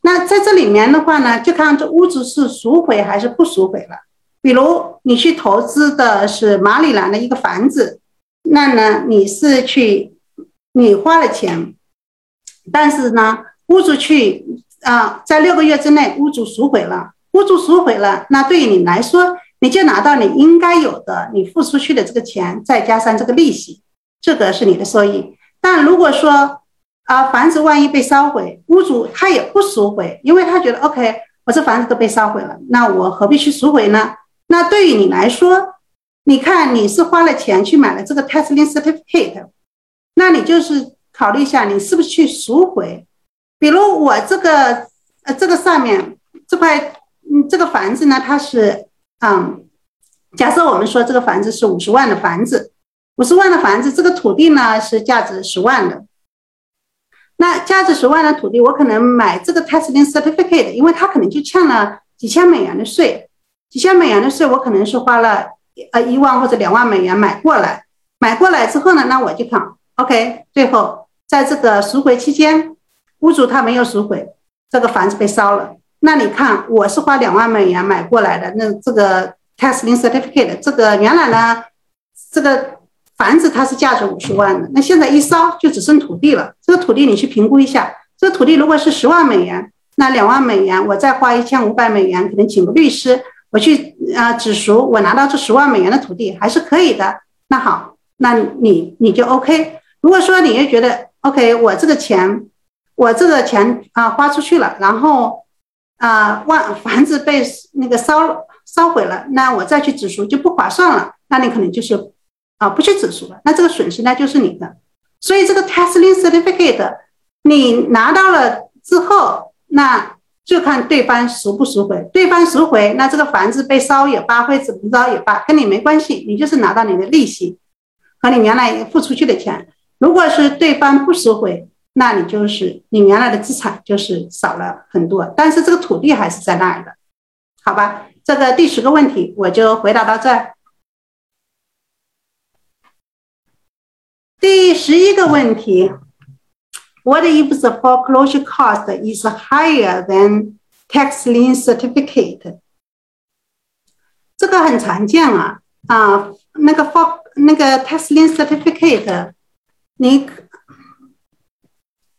那在这里面的话呢，就看这屋子是赎回还是不赎回了。比如你去投资的是马里兰的一个房子，那呢你是去你花了钱，但是呢屋主去啊，在六个月之内屋主赎回了，屋主赎回了，那对于你来说，你就拿到你应该有的你付出去的这个钱，再加上这个利息，这个是你的收益。但如果说啊，房子万一被烧毁，屋主他也不赎回，因为他觉得 OK，我这房子都被烧毁了，那我何必去赎回呢？那对于你来说，你看你是花了钱去买了这个 t e s t i n g certificate，那你就是考虑一下，你是不是去赎回？比如我这个呃这个上面这块嗯这个房子呢，它是嗯，假设我们说这个房子是五十万的房子，五十万的房子，这个土地呢是价值十万的。那价值十万的土地，我可能买这个 t e s t i n g certificate，因为它可能就欠了几千美元的税，几千美元的税，我可能是花了呃一万或者两万美元买过来，买过来之后呢，那我就看 OK，最后在这个赎回期间，屋主他没有赎回，这个房子被烧了，那你看我是花两万美元买过来的，那这个 t e s t i n g certificate，这个原来呢，这个。房子它是价值五十万的，那现在一烧就只剩土地了。这个土地你去评估一下，这个土地如果是十万美元，那两万美元我再花一千五百美元，可能请个律师，我去啊指赎，我拿到这十万美元的土地还是可以的。那好，那你你就 OK。如果说你也觉得 OK，我这个钱我这个钱啊花出去了，然后啊万房子被那个烧烧毁了，那我再去指赎就不划算了。那你可能就是。啊，不去指赎了，那这个损失呢就是你的。所以这个 testing certificate 你拿到了之后，那就看对方赎不赎回。对方赎回，那这个房子被烧也罢，或怎么着也罢，跟你没关系，你就是拿到你的利息和你原来付出去的钱。如果是对方不赎回，那你就是你原来的资产就是少了很多，但是这个土地还是在那儿的，好吧？这个第十个问题我就回答到这儿。第十一个问题 ，What if the foreclosure cost is higher than tax lien certificate？这个很常见啊啊，那个 for 那个 tax lien certificate，你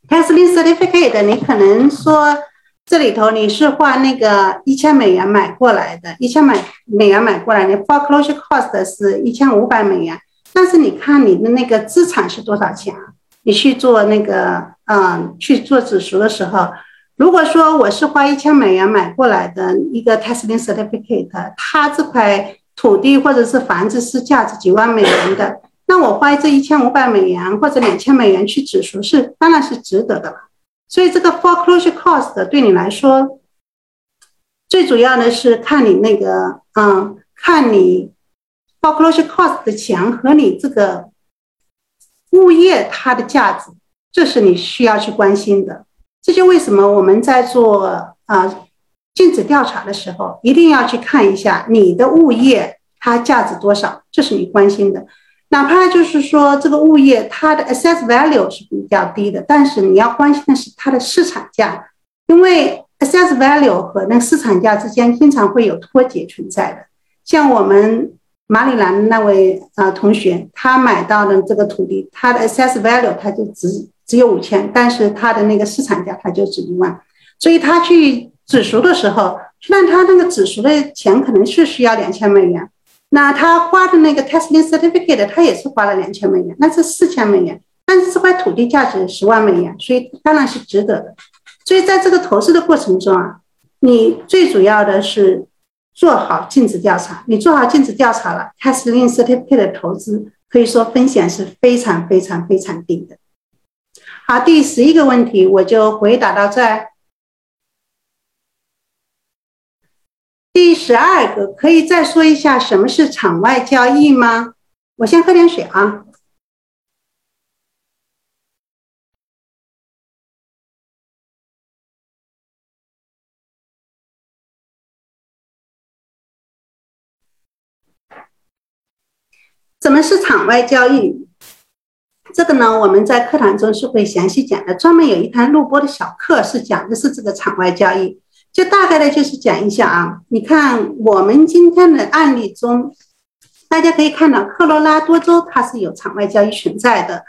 tax lien certificate，你可能说这里头你是花那个一千美元买过来的，一千美美元买过来，你 foreclosure cost 是一千五百美元。但是你看你的那个资产是多少钱啊？你去做那个， 嗯，去做指数的时候，如果说我是花一千美元买过来的一个 testing certificate，它这块土地或者是房子是价值几万美元的，那我花这一千五百美元或者两千美元去指数是当然是值得的了。所以这个 foreclosure cost 对你来说，最主要的是看你那个，嗯，看你。foreclosure cost 的钱和你这个物业它的价值，这是你需要去关心的。这就为什么我们在做啊尽职调查的时候，一定要去看一下你的物业它价值多少，这是你关心的。哪怕就是说这个物业它的 assess value 是比较低的，但是你要关心的是它的市场价，因为 assess value 和那个市场价之间经常会有脱节存在的。像我们。马里兰那位啊同学，他买到的这个土地，他的 assess value 他就只只有五千，但是他的那个市场价他就值一万，所以他去指赎的时候，虽然他那个指赎的钱可能是需要两千美元，那他花的那个 testing certificate 他也是花了两千美元，那是四千美元，但是这块土地价值十万美元，所以当然是值得的。所以在这个投资的过程中啊，你最主要的是。做好尽职调查，你做好尽职调查了，Cash Lien Certificate 的投资可以说风险是非常非常非常低的。好，第十一个问题我就回答到这儿。第十二个，可以再说一下什么是场外交易吗？我先喝点水啊。什么是场外交易？这个呢，我们在课堂中是会详细讲的，专门有一堂录播的小课是讲的是这个场外交易。就大概的就是讲一下啊，你看我们今天的案例中，大家可以看到科罗拉多州它是有场外交易存在的。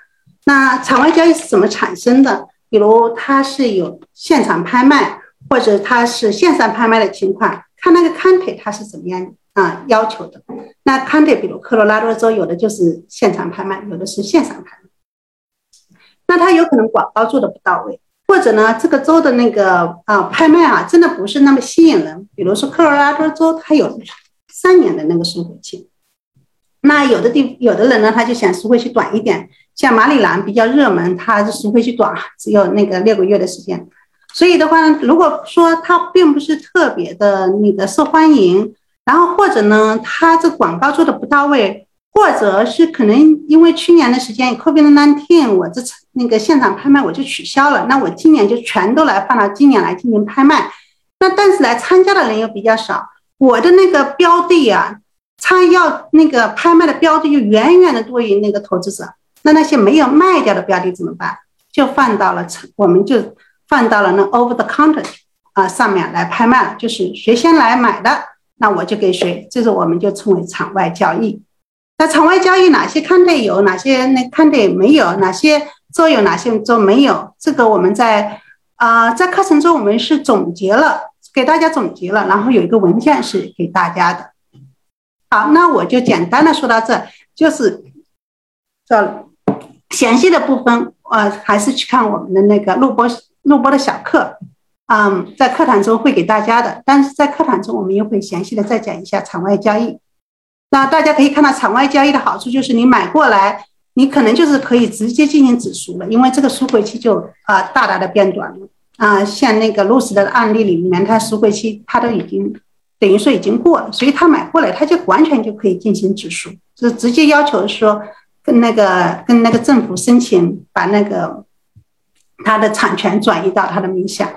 那场外交易是怎么产生的？比如它是有现场拍卖，或者它是线上拍卖的情况，看那个 county 它是怎么样啊要求的。那 county 比如科罗拉多州有的就是现场拍卖，有的是线上拍卖，那他有可能广告做的不到位。或者呢，这个州的那个啊拍卖啊，真的不是那么吸引人。比如说科罗拉多州，它有三年的那个赎回期。那有的地有的人呢，他就想赎回期短一点，像马里兰比较热门，它赎回期短，只有那个六个月的时间。所以的话呢，如果说它并不是特别的那个受欢迎，然后或者呢，它这广告做的不到位。或者是可能因为去年的时间 COVID-19，我这那个现场拍卖我就取消了，那我今年就全都来放到今年来进行拍卖。那但是来参加的人又比较少，我的那个标的啊，参要那个拍卖的标的又远远的多于那个投资者。那那些没有卖掉的标的怎么办？就放到了我们就放到了那 over the counter 啊上面来拍卖了，就是谁先来买的，那我就给谁，这是我们就称为场外交易。那场外交易哪些看的有，哪些那看的没有，哪些做有，哪些做没有？这个我们在啊在课程中我们是总结了，给大家总结了，然后有一个文件是给大家的。好，那我就简单的说到这，就是这详细的部分，呃，还是去看我们的那个录播录播的小课，嗯，在课堂中会给大家的，但是在课堂中我们又会详细的再讲一下场外交易。那大家可以看到，场外交易的好处就是你买过来，你可能就是可以直接进行止赎了，因为这个赎回期就啊大大的变短了啊。像那个露丝的案例里面，他赎回期他都已经等于说已经过了，所以他买过来他就完全就可以进行止赎，就直接要求说跟那个跟那个政府申请把那个他的产权转移到他的名下。